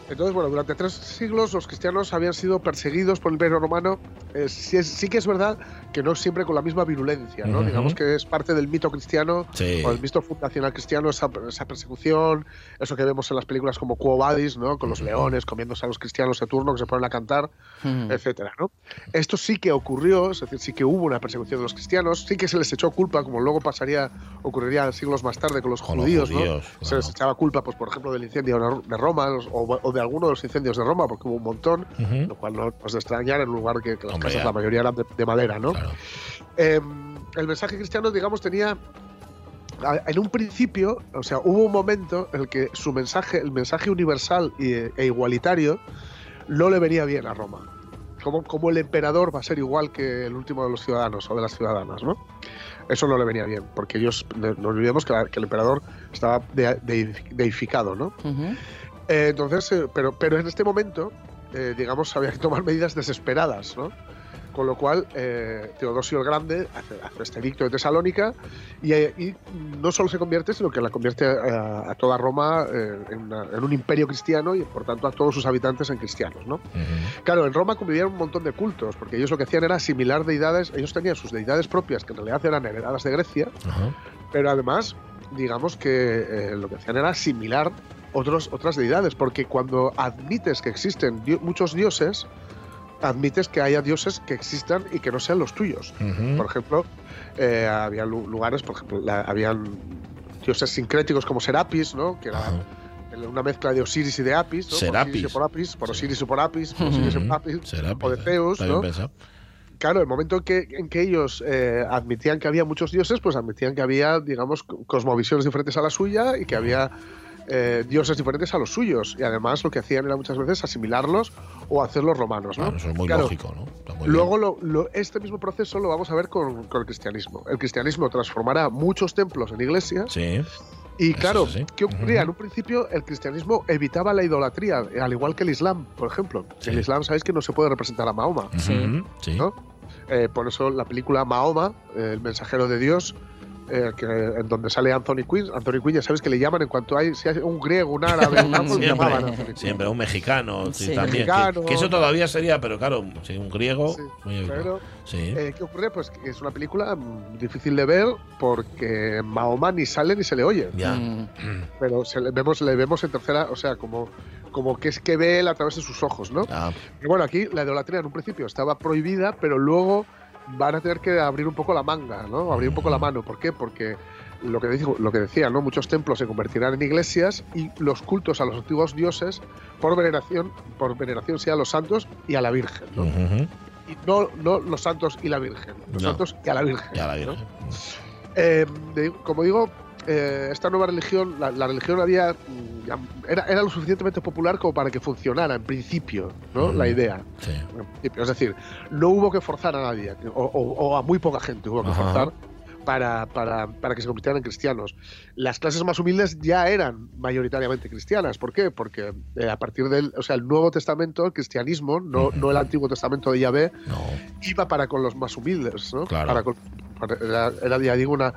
Entonces, bueno, durante tres siglos los cristianos habían sido perseguidos por el Imperio Romano. Eh, sí, es- sí que es verdad que no siempre con la misma virulencia, ¿no? Digamos que es parte del mito cristiano Sí. o el mito fundacional cristiano, esa, esa persecución, eso que vemos en las películas como Quo Vadis, ¿no? Con los leones comiéndose a los cristianos de turno que se ponen a cantar, Mm. etcétera, ¿no? Esto sí que ocurrió, es decir, sí que hubo una persecución de los cristianos, sí que se les echó culpa, como luego pasaría, ocurriría siglos más tarde con los Con los judíos, ¿no? Se les echaba culpa, pues por ejemplo, del incendio de Roma o, o de alguno de los incendios de Roma, porque hubo un montón, lo cual no es de extrañar en un lugar que, que las Hombre, casas ya. la mayoría eran de, de madera, ¿no? Claro. Eh, el mensaje cristiano, digamos, tenía en un principio, o sea, hubo un momento en el que su mensaje, el mensaje universal e igualitario, no le venía bien a Roma. Como, como el emperador va a ser igual que el último de los ciudadanos o de las ciudadanas, ¿no? Eso no le venía bien, porque ellos, no no olvidemos que, la- que el emperador estaba de- de- deificado, ¿no? Eh, entonces, eh, pero, pero en este momento, eh, digamos, había que tomar medidas desesperadas, ¿no? Con lo cual, eh, Teodosio el Grande hace, hace este edicto de Tesalónica y, eh, y no solo se convierte, sino que la convierte a, a toda Roma eh, en, una- en un imperio cristiano y, por tanto, a todos sus habitantes en cristianos. ¿no? Ujú. Claro, en Roma convivían un montón de cultos, porque ellos lo que hacían era asimilar deidades, ellos tenían sus deidades propias, que en realidad eran heredadas de Grecia, pero además, digamos que eh, lo que hacían era asimilar otros, otras deidades, porque cuando admites que existen muchos dioses, admites que haya dioses que existan y que no sean los tuyos. Por ejemplo, eh, había lu- lugares, por ejemplo, la- habían dioses sincréticos como Serapis, ¿no? que era Ajá. una mezcla de Osiris y de Apis, ¿no? Serapis. por Osiris y por Apis, por. Osiris y por Apis, por Osiris y por Apis, Serapis, o de. Zeus, ¿no? Claro, el momento en que, en que ellos eh, admitían que había muchos dioses, pues admitían que había, digamos, co- cosmovisiones diferentes a la suya y que había eh, dioses diferentes a los suyos. Y además lo que hacían era muchas veces asimilarlos o hacerlos romanos, ¿no? Claro, eso es muy Claro, lógico, ¿no? Está muy Luego, bien. lo- lo- este mismo proceso lo vamos a ver con, con el cristianismo. El cristianismo transformará muchos templos en iglesias Sí. y claro. ¿qué ocurría? En un principio el cristianismo evitaba la idolatría, al igual que el islam, por ejemplo. Sí. El islam sabéis que no se puede representar a Mahoma. Sí. ¿no? Eh, por eso la película Mahoma, eh, el mensajero de Dios, eh, que, en donde sale Anthony Quinn. Anthony Quinn ya sabes que le llaman en cuanto hay si hay un griego, un árabe, un llamaban Siempre, Anthony Quinn. siempre, un mexicano, sí, Sí. también. Que- Mexicano. Que, eso todavía sería, pero claro, sí, un griego. Sí, muy habitual. Pero, sí. eh, ¿qué ocurre? Pues que es una película mm, difícil de ver porque Mahoma ni sale ni se le oye. ya. Mm. Pero se le vemos, le vemos en tercera, o sea, como, como que es que ve él a través de sus ojos, ¿no? Ah, Y bueno, aquí la idolatría en un principio estaba prohibida, pero luego van a tener que abrir un poco la manga, ¿no? Abrir un poco la mano. ¿Por qué? Porque lo que, dijo, lo que decía, ¿no? Muchos templos se convertirán en iglesias y los cultos a los antiguos dioses por veneración, por veneración sí a los santos y a la Virgen, ¿no? Y no, no los santos y la Virgen, los No. santos y a la Virgen. Ya la ¿no? Virgen. Eh, de- como digo, eh, esta nueva religión, la, la religión había mm, ya- era, era lo suficientemente popular como para que funcionara en principio, ¿no? La idea. Sí. Es decir, no hubo que forzar a nadie, o, o- o a muy poca gente hubo que Ajá. forzar para, para, para que se convirtieran en cristianos. Las clases más humildes ya eran mayoritariamente cristianas. ¿Por qué? Porque eh, a partir del o sea, el Nuevo Testamento, el cristianismo, no, no el Antiguo Testamento de Yahvé, No. iba para con los más humildes, ¿no? Claro. Para con- era, era, ya digo, una,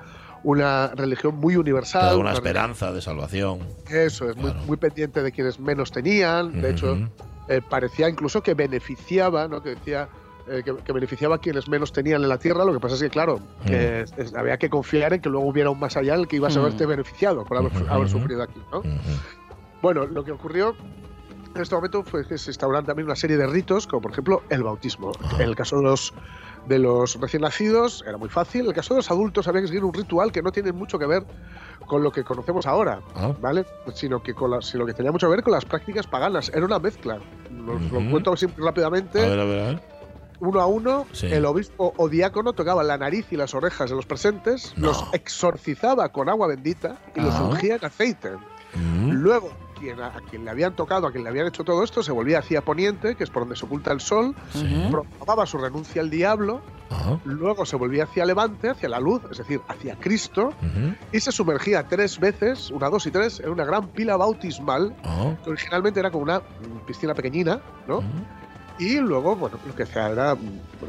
una religión muy Te universal. da una una esperanza de salvación. Eso, es muy, Claro. muy pendiente de quienes menos tenían. De hecho, eh, parecía incluso que beneficiaba, ¿no? Que decía eh, que, que beneficiaba a quienes menos tenían en la tierra. Lo que pasa es que, claro, Mm. que es- es- había que confiar en que luego hubiera un más allá en el que ibas a Mm. verte beneficiado por haber, haber sufrido aquí, ¿no? Bueno, lo que ocurrió en este momento que se instauraron también una serie de ritos, como por ejemplo el bautismo. En el caso de los, de los recién nacidos era muy fácil. En el caso de los adultos había que seguir un ritual que no tiene mucho que ver con lo que conocemos ahora, Ah. ¿vale? Sino que, con la- sino que tenía mucho que ver con las prácticas paganas. Era una mezcla. Lo cuento así rápidamente. A ver, a ver, a ver. Uno a uno, Sí. el obispo o diácono tocaba la nariz y las orejas de los presentes, No. los exorcizaba con agua bendita y los Ah. ungía en aceite. Mm. Luego, quien, a, quien le habían tocado, a quien le habían hecho todo esto, se volvía hacia Poniente, que es por donde se oculta el sol, Sí. proclamaba su renuncia al diablo, Ah. luego se volvía hacia Levante, hacia la luz, es decir, hacia Cristo, Ujú. y se sumergía tres veces, una, dos y tres, en una gran pila bautismal, Ah. que originalmente era como una mm, piscina pequeñina, ¿no? Ujú. Y luego, bueno, lo que hacía era, mm,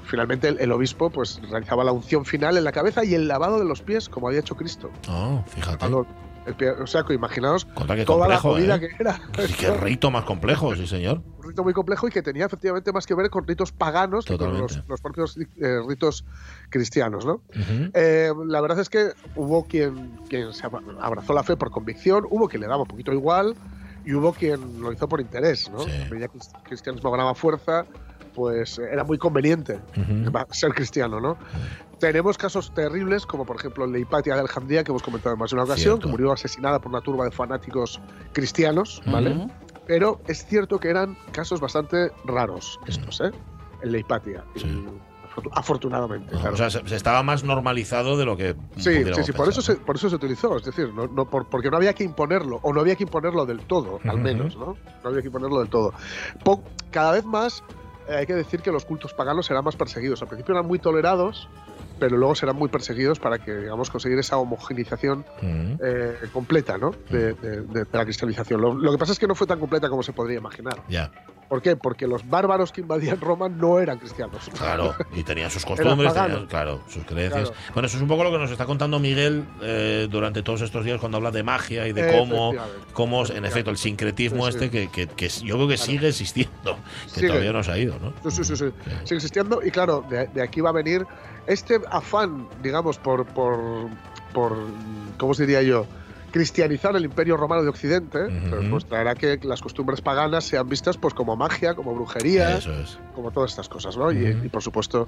finalmente el, el obispo pues realizaba la unción final en la cabeza y el lavado de los pies, como había hecho Cristo. Ah, fíjate. Lavando el o sea, que imaginaos toda la movida ¿eh? que era. Qué rito más complejo, sí, señor. un rito muy complejo y que tenía efectivamente más que ver con ritos paganos que con los, los propios eh, ritos cristianos, ¿no? Eh, la verdad es que hubo quien, quien se abra- abrazó la fe por convicción, hubo quien le daba un poquito igual y hubo quien lo hizo por interés, ¿no? Sí. Veía que el cristianismo ganaba fuerza, pues era muy conveniente ser cristiano, ¿no? Tenemos casos terribles, como por ejemplo el de Hipatia de Alejandría, que hemos comentado en más de una ocasión, Cierto. que murió asesinada por una turba de fanáticos cristianos, ¿vale? Pero es cierto que eran casos bastante raros estos, ¿eh? El de Hipatia. Sí. Afortunadamente, claro. O sea, se, se estaba más normalizado de lo que. Sí, sí, sí, por eso, se, por eso se utilizó, es decir, no, no por- porque no había que imponerlo, o no había que imponerlo del todo, al menos, ¿no? No había que imponerlo del todo. Po- cada vez más eh, hay que decir que los cultos paganos serán más perseguidos. Al principio eran muy tolerados, pero luego serán muy perseguidos para que, digamos, conseguir esa homogenización. Ujú. eh, completa, ¿no? De, de- de- de la cristianización. Lo, lo que pasa es que no fue tan completa como se podría imaginar. Ya. ¿Por qué? Porque los bárbaros que invadían Roma no eran cristianos. Claro, y tenían sus costumbres, tenían, claro, sus creencias. Claro. Bueno, eso es un poco lo que nos está contando Miguel eh, durante todos estos días cuando habla de magia y de cómo, cómo en efecto, el sincretismo Sí, sí. este que, que- que yo creo que sigue existiendo, que Sigue. todavía no se ha ido, ¿no? Sí, sí, sí, sí. Sigue existiendo y claro, de, de aquí va a venir este afán, digamos, por, por, por, ¿cómo os diría yo? Cristianizar el imperio romano de Occidente, Ujú. pues traerá que las costumbres paganas sean vistas pues como magia, como brujería, es. como todas estas cosas, ¿no? Y- por supuesto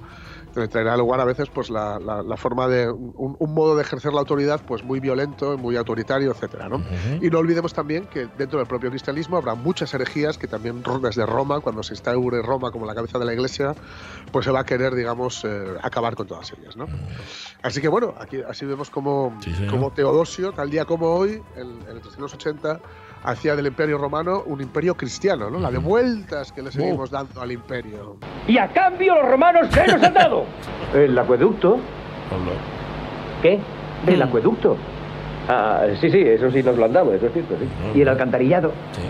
tra- traerá lugar a veces pues la, la- la forma de un, un modo de ejercer la autoridad pues muy violento, muy autoritario, etcétera, ¿no? Y no olvidemos también que dentro del propio cristianismo habrá muchas herejías que también desde Roma, cuando se instaure Roma como la cabeza de la iglesia, pues se va a querer, digamos, eh, acabar con todas ellas, ¿no? Así que bueno, aquí así vemos como, Sí, como Teodosio, tal día como hoy, en, en el 380, hacía del imperio romano un imperio cristiano, ¿no? La de vueltas que le seguimos dando al imperio. Y a cambio los romanos, ¿qué nos han dado? El acueducto. ¿Qué? El acueducto. Ah, sí, sí, eso sí nos lo han dado, eso es cierto, sí. Y el alcantarillado. Sí.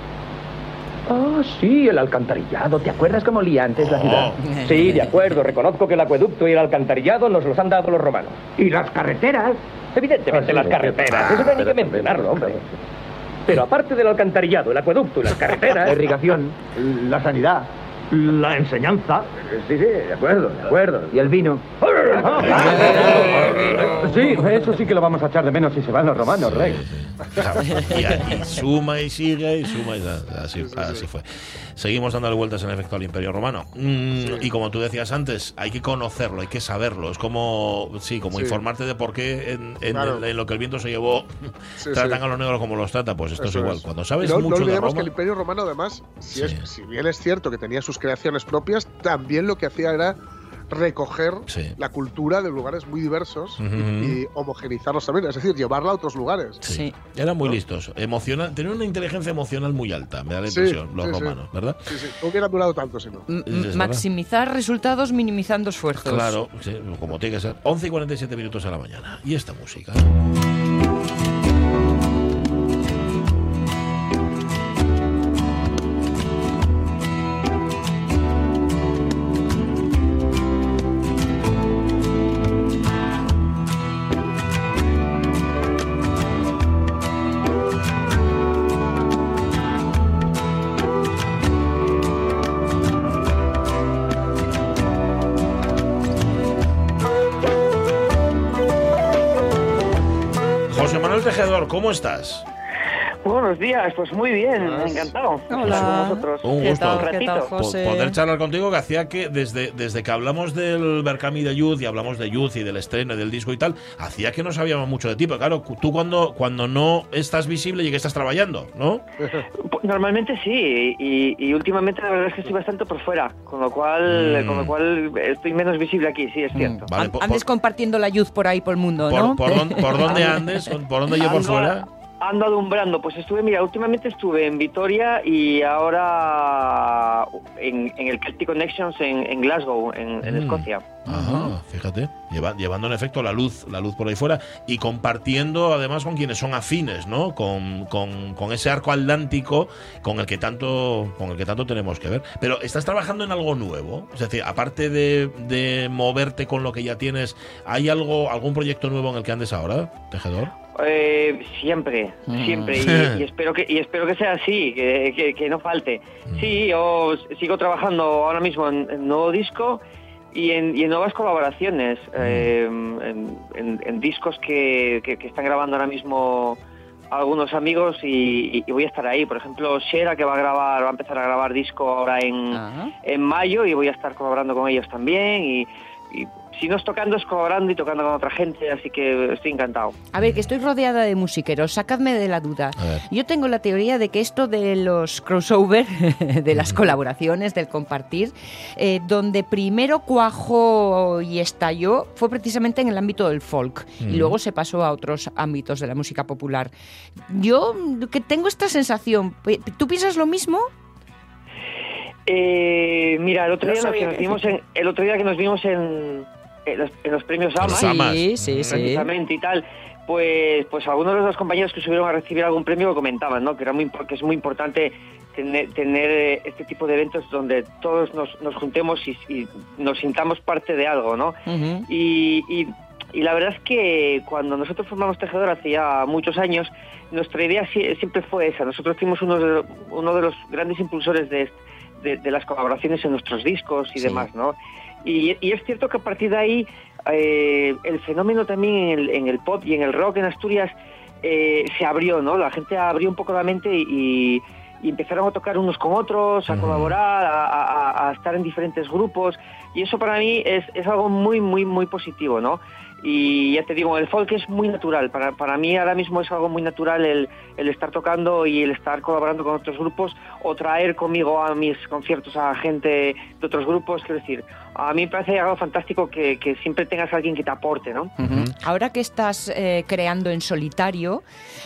Ah, sí, el alcantarillado. ¿Te acuerdas cómo lía antes la Oh. ciudad? Sí, de acuerdo. Reconozco que el acueducto y el alcantarillado nos los han dado los romanos. Y las carreteras. Evidentemente, Ah, sí, las carreteras. Eso no hay ni que mencionarlo, hombre. Pero aparte del alcantarillado, el acueducto y las carreteras. La irrigación. La sanidad. La enseñanza. Sí, sí, de acuerdo, de acuerdo. Y el vino. Sí, eso sí que lo vamos a echar de menos si se van los romanos, rey. Claro. Y, y suma y sigue y suma y así, así fue. Seguimos dándole vueltas en efecto al Imperio Romano. Mm, Y como tú decías antes, hay que conocerlo, hay que saberlo. Es como, sí, como Sí. informarte de por qué en, en Claro. el- en lo que el viento se llevó Sí, tratan sí. a los negros como los trata. Pues esto Eso es igual. es. Cuando sabes no, no mucho de olvidemos Roma, que el Imperio Romano, además, si, Sí. es- si bien es cierto que tenía sus creaciones propias, también lo que hacía era recoger Sí. la cultura de lugares muy diversos Ujú. y homogenizarlos también, es decir, llevarla a otros lugares. Sí. Sí. Eran muy listos. Emocional, tenían una inteligencia emocional muy alta, me da la Sí, impresión, los sí, sí. romanos, ¿verdad? Sí, sí, no hubieran durado tanto si no. Verdad. maximizar resultados minimizando esfuerzos. Claro, sí, como tiene que ser. 11 y 47 minutos a la mañana. Y esta música. Estás? Buenos días, pues muy bien, encantado. Hola. Vosotros. Un ¿Qué gusto. tal, Un ¿Qué tal, ratito. Po- José? poder charlar contigo que hacía que desde, desde que hablamos del Berkami de Youth y hablamos de Youth y del estreno y del disco y tal, hacía que no sabíamos mucho de ti. Pero claro, tú cuando, cuando no estás visible y que estás trabajando, ¿no? Pues, Normalmente sí, y, y últimamente la verdad es que estoy bastante por fuera, con lo cual, Mm. con lo cual estoy menos visible aquí, sí, es cierto. Vale, An- por- Andes por- compartiendo la youth por ahí por el mundo, ¿Por, ¿no? por dónde, por dónde andes? ¿Por dónde yo por fuera? Ando alumbrando, pues estuve, mira, últimamente estuve en Vitoria y ahora en, en el Celtic Connections en, en Glasgow, en, en Mm. Escocia. Ajá, fíjate, lleva- llevando en efecto la luz, la luz por ahí fuera y compartiendo además con quienes son afines, ¿no? Con, con- con ese arco atlántico con el que tanto, con el que tanto tenemos que ver. Pero estás trabajando en algo nuevo, es decir, aparte de, de moverte con lo que ya tienes, ¿hay algo, algún proyecto nuevo en el que andes ahora, tejedor? Eh, siempre, Mm. siempre, y, y espero que y espero que sea así, que, que- que no falte. Sí, yo sigo trabajando ahora mismo en, en nuevo disco y en, y en nuevas colaboraciones, eh, en, discos que, que- que están grabando ahora mismo algunos amigos y, y voy a estar ahí. Por ejemplo, Shera que va a grabar, va a empezar a grabar disco ahora en, en mayo y voy a estar colaborando con ellos también y, y si no es tocando es colaborando y tocando con otra gente, así que estoy encantado. A ver, que estoy rodeada de musiqueros, sacadme de la duda. Yo tengo la teoría de que esto de los crossover, de las colaboraciones, del compartir, eh, donde primero cuajó y estalló fue precisamente en el ámbito del folk y luego se pasó a otros ámbitos de la música popular. Yo que tengo esta sensación, ¿tú piensas lo mismo? Eh, mira, el otro día nos, que vimos en, el otro día que nos vimos en, en los, en los premios AMA, Los AMA. Sí, sí, sí. precisamente y tal, pues, pues algunos de los compañeros que subieron a recibir algún premio lo comentaban, ¿no? Que, era muy, que es muy importante tener, tener, eh, este tipo de eventos donde todos nos, nos juntemos y, y nos sintamos parte de algo, ¿no? Y, y- y la verdad es que cuando nosotros formamos Tejedor hace ya muchos años, nuestra idea sie- siempre fue esa. Nosotros fuimos uno de, uno de los grandes impulsores de, de- de las colaboraciones en nuestros discos y Sí. demás, ¿no? Y, y es cierto que a partir de ahí eh, el fenómeno también en el, en el pop y en el rock en Asturias eh, se abrió, ¿no? La gente abrió un poco la mente y, y empezaron a tocar unos con otros, a colaborar, a, a- a estar en diferentes grupos y eso para mí es, es algo muy, muy, muy positivo, ¿no? Y ya te digo, el folk es muy natural. Para, para mí ahora mismo es algo muy natural el, el estar tocando y el estar colaborando con otros grupos o traer conmigo a mis conciertos a gente de otros grupos. Quiero decir, a mí me parece algo fantástico que, que siempre tengas a alguien que te aporte, ¿no? Ujú. Ahora que estás eh, creando en solitario,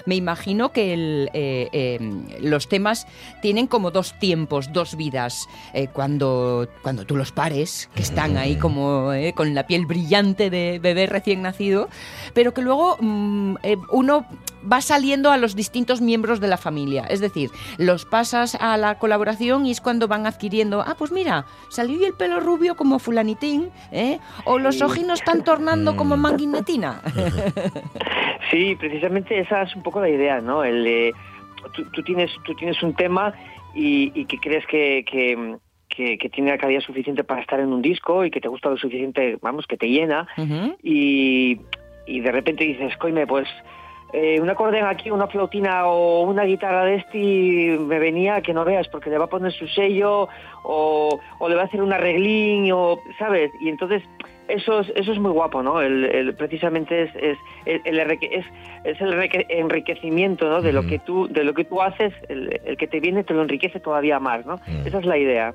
me imagino que el, eh, eh, los temas tienen como dos tiempos, dos vidas. Eh, cuando, cuando tú los pares, que están ahí como eh, con la piel brillante de bebé recién nacido, pero que luego mm, eh, uno va saliendo a los distintos miembros de la familia. Es decir, los pasas a la colaboración y es cuando van adquiriendo, ah, pues mira, salió el pelo rubio como fulanitín, ¿eh? o los ojinos están tornando como Mm. manguinetina. Sí, precisamente esa es un poco la idea, ¿no? El, eh, tú, tú tienes, tú tienes un tema y, y que crees que, que, que- que tiene la calidad suficiente para estar en un disco y que te gusta lo suficiente, vamos, que te llena y, y de repente dices, coime, pues eh, un acordeón aquí, una flautina o una guitarra de este me venía que no veas porque le va a poner su sello o, o le va a hacer un arreglín o, ¿sabes? Y entonces eso es, eso es muy guapo, ¿no? El, el- precisamente es, es, el, es, es el enrique- enriquecimiento, ¿no? De lo que tú, de lo que tú haces, el, el que te viene te lo enriquece todavía más, ¿no? Mm. Esa es la idea.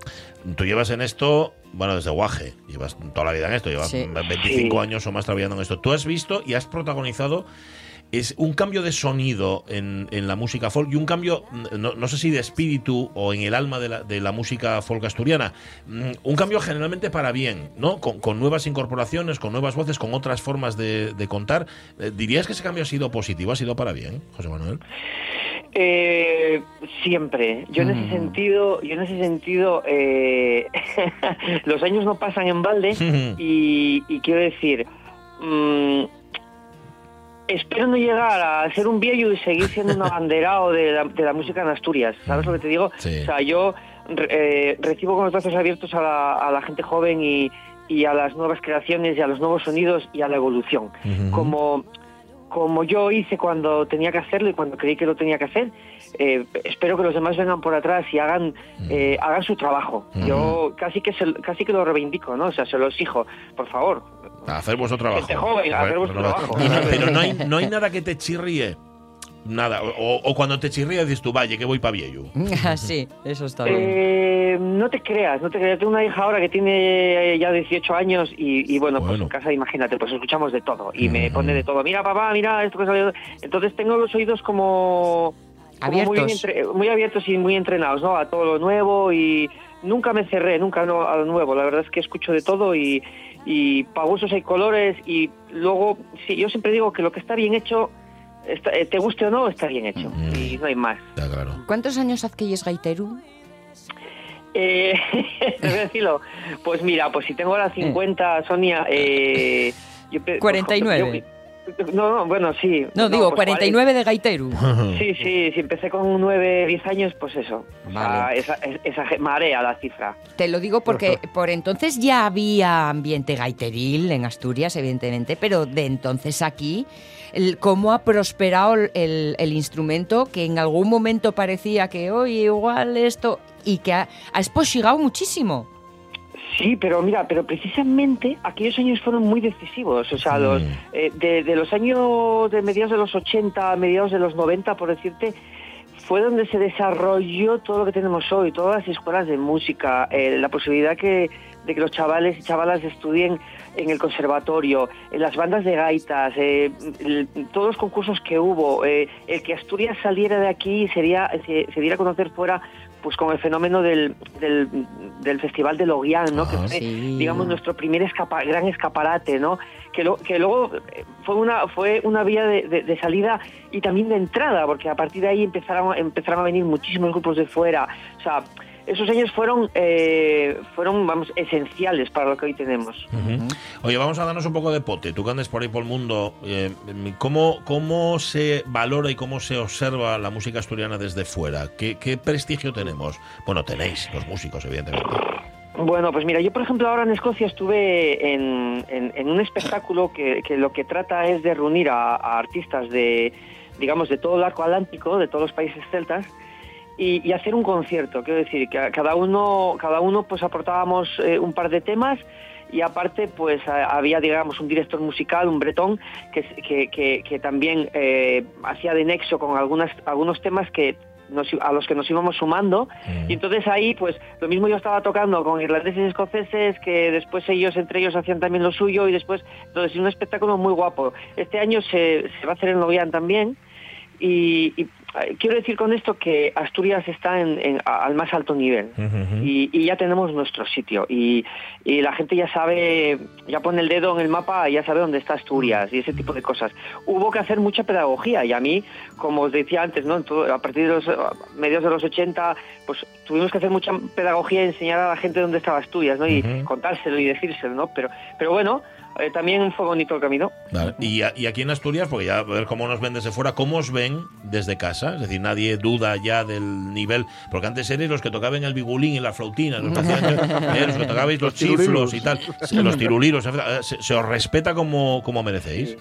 Tú llevas en esto, bueno, desde Guaje, llevas toda la vida en esto, llevas Sí. 25 Sí. años o más trabajando en esto. Tú has visto y has protagonizado es un cambio de sonido en, en la música folk y un cambio, mm, no, no sé si de espíritu o en el alma de la, de la música folk asturiana, Mm, un cambio generalmente para bien, ¿no? Con, con nuevas incorporaciones, con nuevas voces, con otras formas de, de contar. Eh, ¿Dirías que ese cambio ha sido positivo, ha sido para bien, José Manuel? Eh, siempre. Yo en ese Mm. sentido, yo en ese sentido, eh, los años no pasan en balde y, y quiero decir, mm, espero no llegar a ser un viejo y seguir siendo un abanderado de la, de la música en Asturias. ¿Sabes lo que te digo? Sí. O sea, yo eh, recibo con los brazos abiertos a la, a la gente joven y, y a las nuevas creaciones y a los nuevos sonidos y a la evolución como, como yo hice cuando tenía que hacerlo y cuando creí que lo tenía que hacer, eh, espero que los demás vengan por atrás y hagan eh, hagan su trabajo. Ujú. Yo casi que se- casi que lo reivindico, ¿no? O sea, se lo exijo, por favor. A hacer vuestro trabajo. Gente joven, a hacer vuestro trabajo. pero no hay, no hay nada que te chirríe. Nada. O, o cuando te chirría dices tú, vaya, que voy pa' viejo. Ah, sí, eso está bien. Eh, no te creas, no te creas. Tengo una hija ahora que tiene ya 18 años y, y bueno, pues en casa, imagínate, pues escuchamos de todo. Y me Ujú. pone de todo. Mira, papá, mira esto que salió. Entonces tengo los oídos como... como Muy, bien Abiertos. entre- muy abiertos y muy entrenados, ¿no? A todo lo nuevo y nunca me cerré, nunca no, a lo nuevo. La verdad es que escucho de todo y, y para gustos hay colores y luego, sí, yo siempre digo que lo que está bien hecho, está- eh, te guste o no, está bien hecho. Mm. Y no hay más. Ya, claro. ¿Cuántos años hace que es gaiteru? Eh, decirlo. Pues mira, pues si tengo las 50, Sonia, eh, yo pe- 49. yo- no, no, bueno, sí. No, digo, pues 49 de gaiteru. Sí, sí, si empecé con 9, 10 años, pues eso. O sea, Vale. esa, es- esa marea la cifra. Te lo digo porque por entonces ya había ambiente gaiteril en Asturias, evidentemente, pero de entonces aquí, el- cómo ha prosperado el, el instrumento que en algún momento parecía que, oye, igual esto, y que ha, ha exposigado muchísimo. Sí, pero mira, pero precisamente aquellos años fueron muy decisivos. O sea, Mm. los, eh, de, de los años de mediados de los 80 a mediados de los 90, por decirte, fue donde se desarrolló todo lo que tenemos hoy, todas las escuelas de música, eh, la posibilidad que, de que los chavales y chavalas estudien en el conservatorio, en las bandas de gaitas, eh, el- todos los concursos que hubo, eh, el que Asturias saliera de aquí y sería, se, se diera a conocer fuera pues con el fenómeno del, del, del Festival de Loguian, ¿no? Ah, que fue, sí. digamos, nuestro primer escapa- gran escaparate, ¿no? Que, lo, que luego eh, fue una, fue una vía de, de- de salida y también de entrada, porque a partir de ahí empezaron, empezaron a venir muchísimos grupos de fuera. O sea, esos años fueron, eh, fueron vamos, esenciales para lo que hoy tenemos. Ujú. Oye, vamos a darnos un poco de pote. Tú que andes por ahí por el mundo, eh, ¿cómo, ¿cómo se valora y cómo se observa la música asturiana desde fuera? ¿Qué, qué prestigio tenemos? Bueno, tenéis los músicos, evidentemente. Bueno, pues mira, yo por ejemplo ahora en Escocia estuve en, en- en un espectáculo que, que lo que trata es de reunir a, a artistas de, digamos, de todo el arco atlántico, de todos los países celtas, y, y hacer un concierto. Quiero decir, que cada uno, cada uno pues aportábamos eh, un par de temas y aparte pues a- había digamos un director musical, un bretón, que, que, que- que también eh, hacía de nexo con algunas, algunos temas que nos a los que nos íbamos sumando y entonces ahí, pues, lo mismo yo estaba tocando con irlandeses y escoceses, que después ellos, entre ellos, hacían también lo suyo, y después, entonces, un espectáculo muy guapo. Este año se, se va a hacer en Loguian también, y, y, quiero decir con esto que Asturias está en, en- al más alto nivel, y, y ya tenemos nuestro sitio, y, y la gente ya sabe, ya pone el dedo en el mapa, y ya sabe dónde está Asturias, y ese tipo de cosas. Hubo que hacer mucha pedagogía, y a mí, como os decía antes, ¿no? Todo- a partir de los medios de los 80, pues tuvimos que hacer mucha pedagogía y enseñar a la gente dónde estaba Asturias, ¿no? Y contárselo y decírselo, ¿no? Pero, pero bueno, eh, también fue bonito el camino. Vale. Y, a- y aquí en Asturias, porque ya a ver cómo nos ven desde fuera, ¿cómo os ven desde casa? Es decir, nadie duda ya del nivel. Porque antes erais los que tocaban el bigulín y la flautina, los eh, los que tocabais los Los chiflos y tal, los tiruliros. eh, Se, se os respeta como, como merecéis.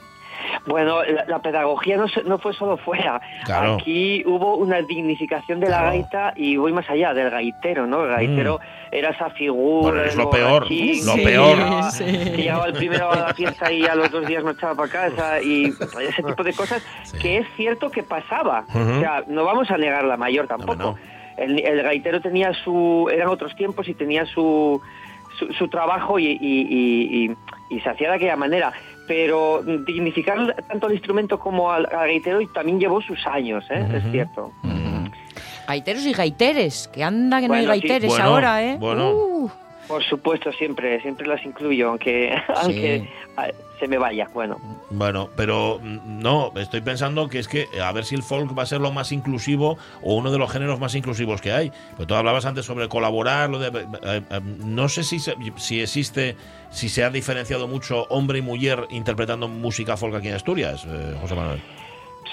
Bueno, la, la pedagogía no, se- no fue solo fuera. Claro. Aquí hubo una dignificación de la gaita y voy más allá del gaitero, ¿no? El gaitero era esa figura. Bueno, es lo peor, lo peor. Llegaba, Sí. que llegaba el primero a la fiesta y a los dos días marchaba para casa y ese tipo de cosas Sí. que es cierto que pasaba. O sea, no vamos a negar la mayor tampoco. no. El, el gaitero tenía su... eran otros tiempos y tenía su, su, su trabajo y, y- y- y- y se hacía de aquella manera. Pero dignificar tanto al instrumento como al, al gaitero y también llevó sus años, ¿eh? es Ujú. cierto. Gaiteros y gaiteres, que anda que no Bueno, hay sí. gaiteres Bueno, ahora, ¿eh? bueno. Uh, Por supuesto, siempre, siempre las incluyo, aunque, aunque se me vaya. Bueno, Bueno, pero mm, no, estoy pensando que es que eh, a ver si el folk va a ser lo más inclusivo o uno de los géneros más inclusivos que hay. Pues tú hablabas antes sobre colaborar, lo de, eh, eh, no sé si, si existe, si se ha diferenciado mucho hombre y mujer interpretando música folk aquí en Asturias, eh, José Manuel.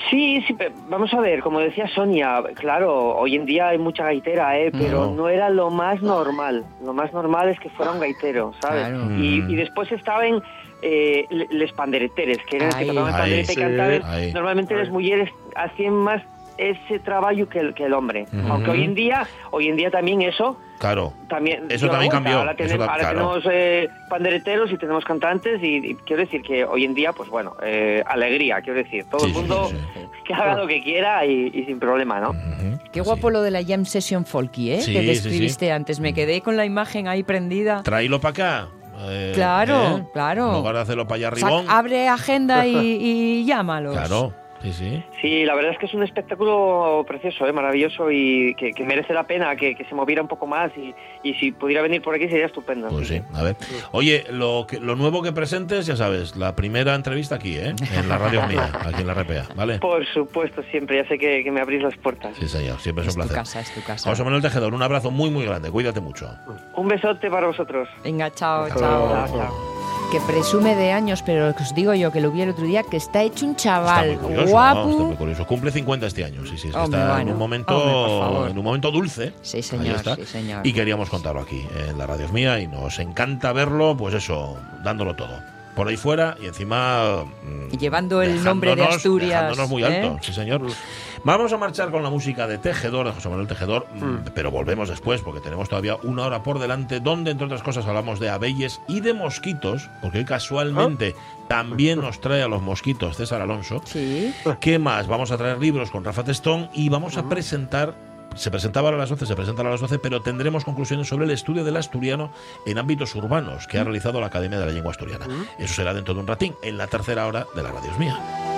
Sí, sí, vamos a ver, como decía Sonia, claro, hoy en día hay mucha gaitera, ¿eh? pero No. no era lo más normal. Lo más normal es que fuera un gaitero, ¿sabes? Claro. Y, Mm. y después estaban eh, le- les pandereteres, que eran los que tocaban el Ay, panderete y cantaban. Normalmente las mujeres hacían más ese trabajo que el, que el hombre. Ujú. Aunque hoy en día, hoy en día también eso Claro. también Eso también vuelta. cambió, Ahora, eso tenemos, ta- ahora claro. tenemos eh, pandereteros y tenemos cantantes y, y quiero decir que hoy en día, pues bueno, eh, alegría, quiero decir, todo Sí, el sí, mundo sí, que haga lo que quiera y, y sin problema, ¿no? Ujú, Qué sí. guapo lo de la jam session folky, ¿eh? Sí, que sí, describiste sí. antes. Me quedé con la imagen ahí prendida. Tráelo para acá. eh, Claro, ¿eh? claro. En lugar de hacerlo para allá arriba. abre agenda y, y llámalos. Claro, sí, sí. Sí, la verdad es que es un espectáculo precioso, ¿eh? maravilloso y que, que merece la pena que, que se moviera un poco más y, y si pudiera venir por aquí sería estupendo. Pues sí, a ver. Oye, lo, que, lo nuevo que presentes, ya sabes, la primera entrevista aquí, ¿eh? En la radio mía, aquí en la RPA, ¿vale? Por supuesto, siempre, ya sé que, que me abrís las puertas. Sí, señor, siempre es Es un tu placer. casa, es tu casa. José Manuel Tejedor, un abrazo muy, muy grande. Cuídate mucho. Un besote para vosotros. Venga, chao, Chao, chao. Chao, chao. Que presume de años, pero os digo yo, que lo vi el otro día, que está hecho un Está chaval muy curioso, guapo. ¿no? Está muy curioso. Cumple 50 este año, sí, sí. Hombre, está en un momento, Hombre, por favor. en un momento dulce. Sí, señor, está. sí, señor. Y queríamos contarlo aquí, en la radio mía, y nos encanta verlo, pues eso, dándolo todo. Por ahí fuera y encima. mm, Y llevando el nombre de Asturias, Dejándonos muy ¿eh? alto, sí, señor. Vamos a marchar con la música de Tejedor, de José Manuel Tejedor, mm, pero volvemos después porque tenemos todavía una hora por delante, donde, entre otras cosas, hablamos de abelles y de mosquitos, porque hoy casualmente también nos trae a los mosquitos César Alonso. Sí. ¿Qué más? Vamos a traer libros con Rafa Testón y vamos a presentar. Se presentaba a las 12, se presenta a las 12, pero tendremos conclusiones sobre el estudio del asturiano en ámbitos urbanos que ha realizado la Academia de la Lengua Asturiana. Eso será dentro de un ratín, en la tercera hora de la Radio Es Mía.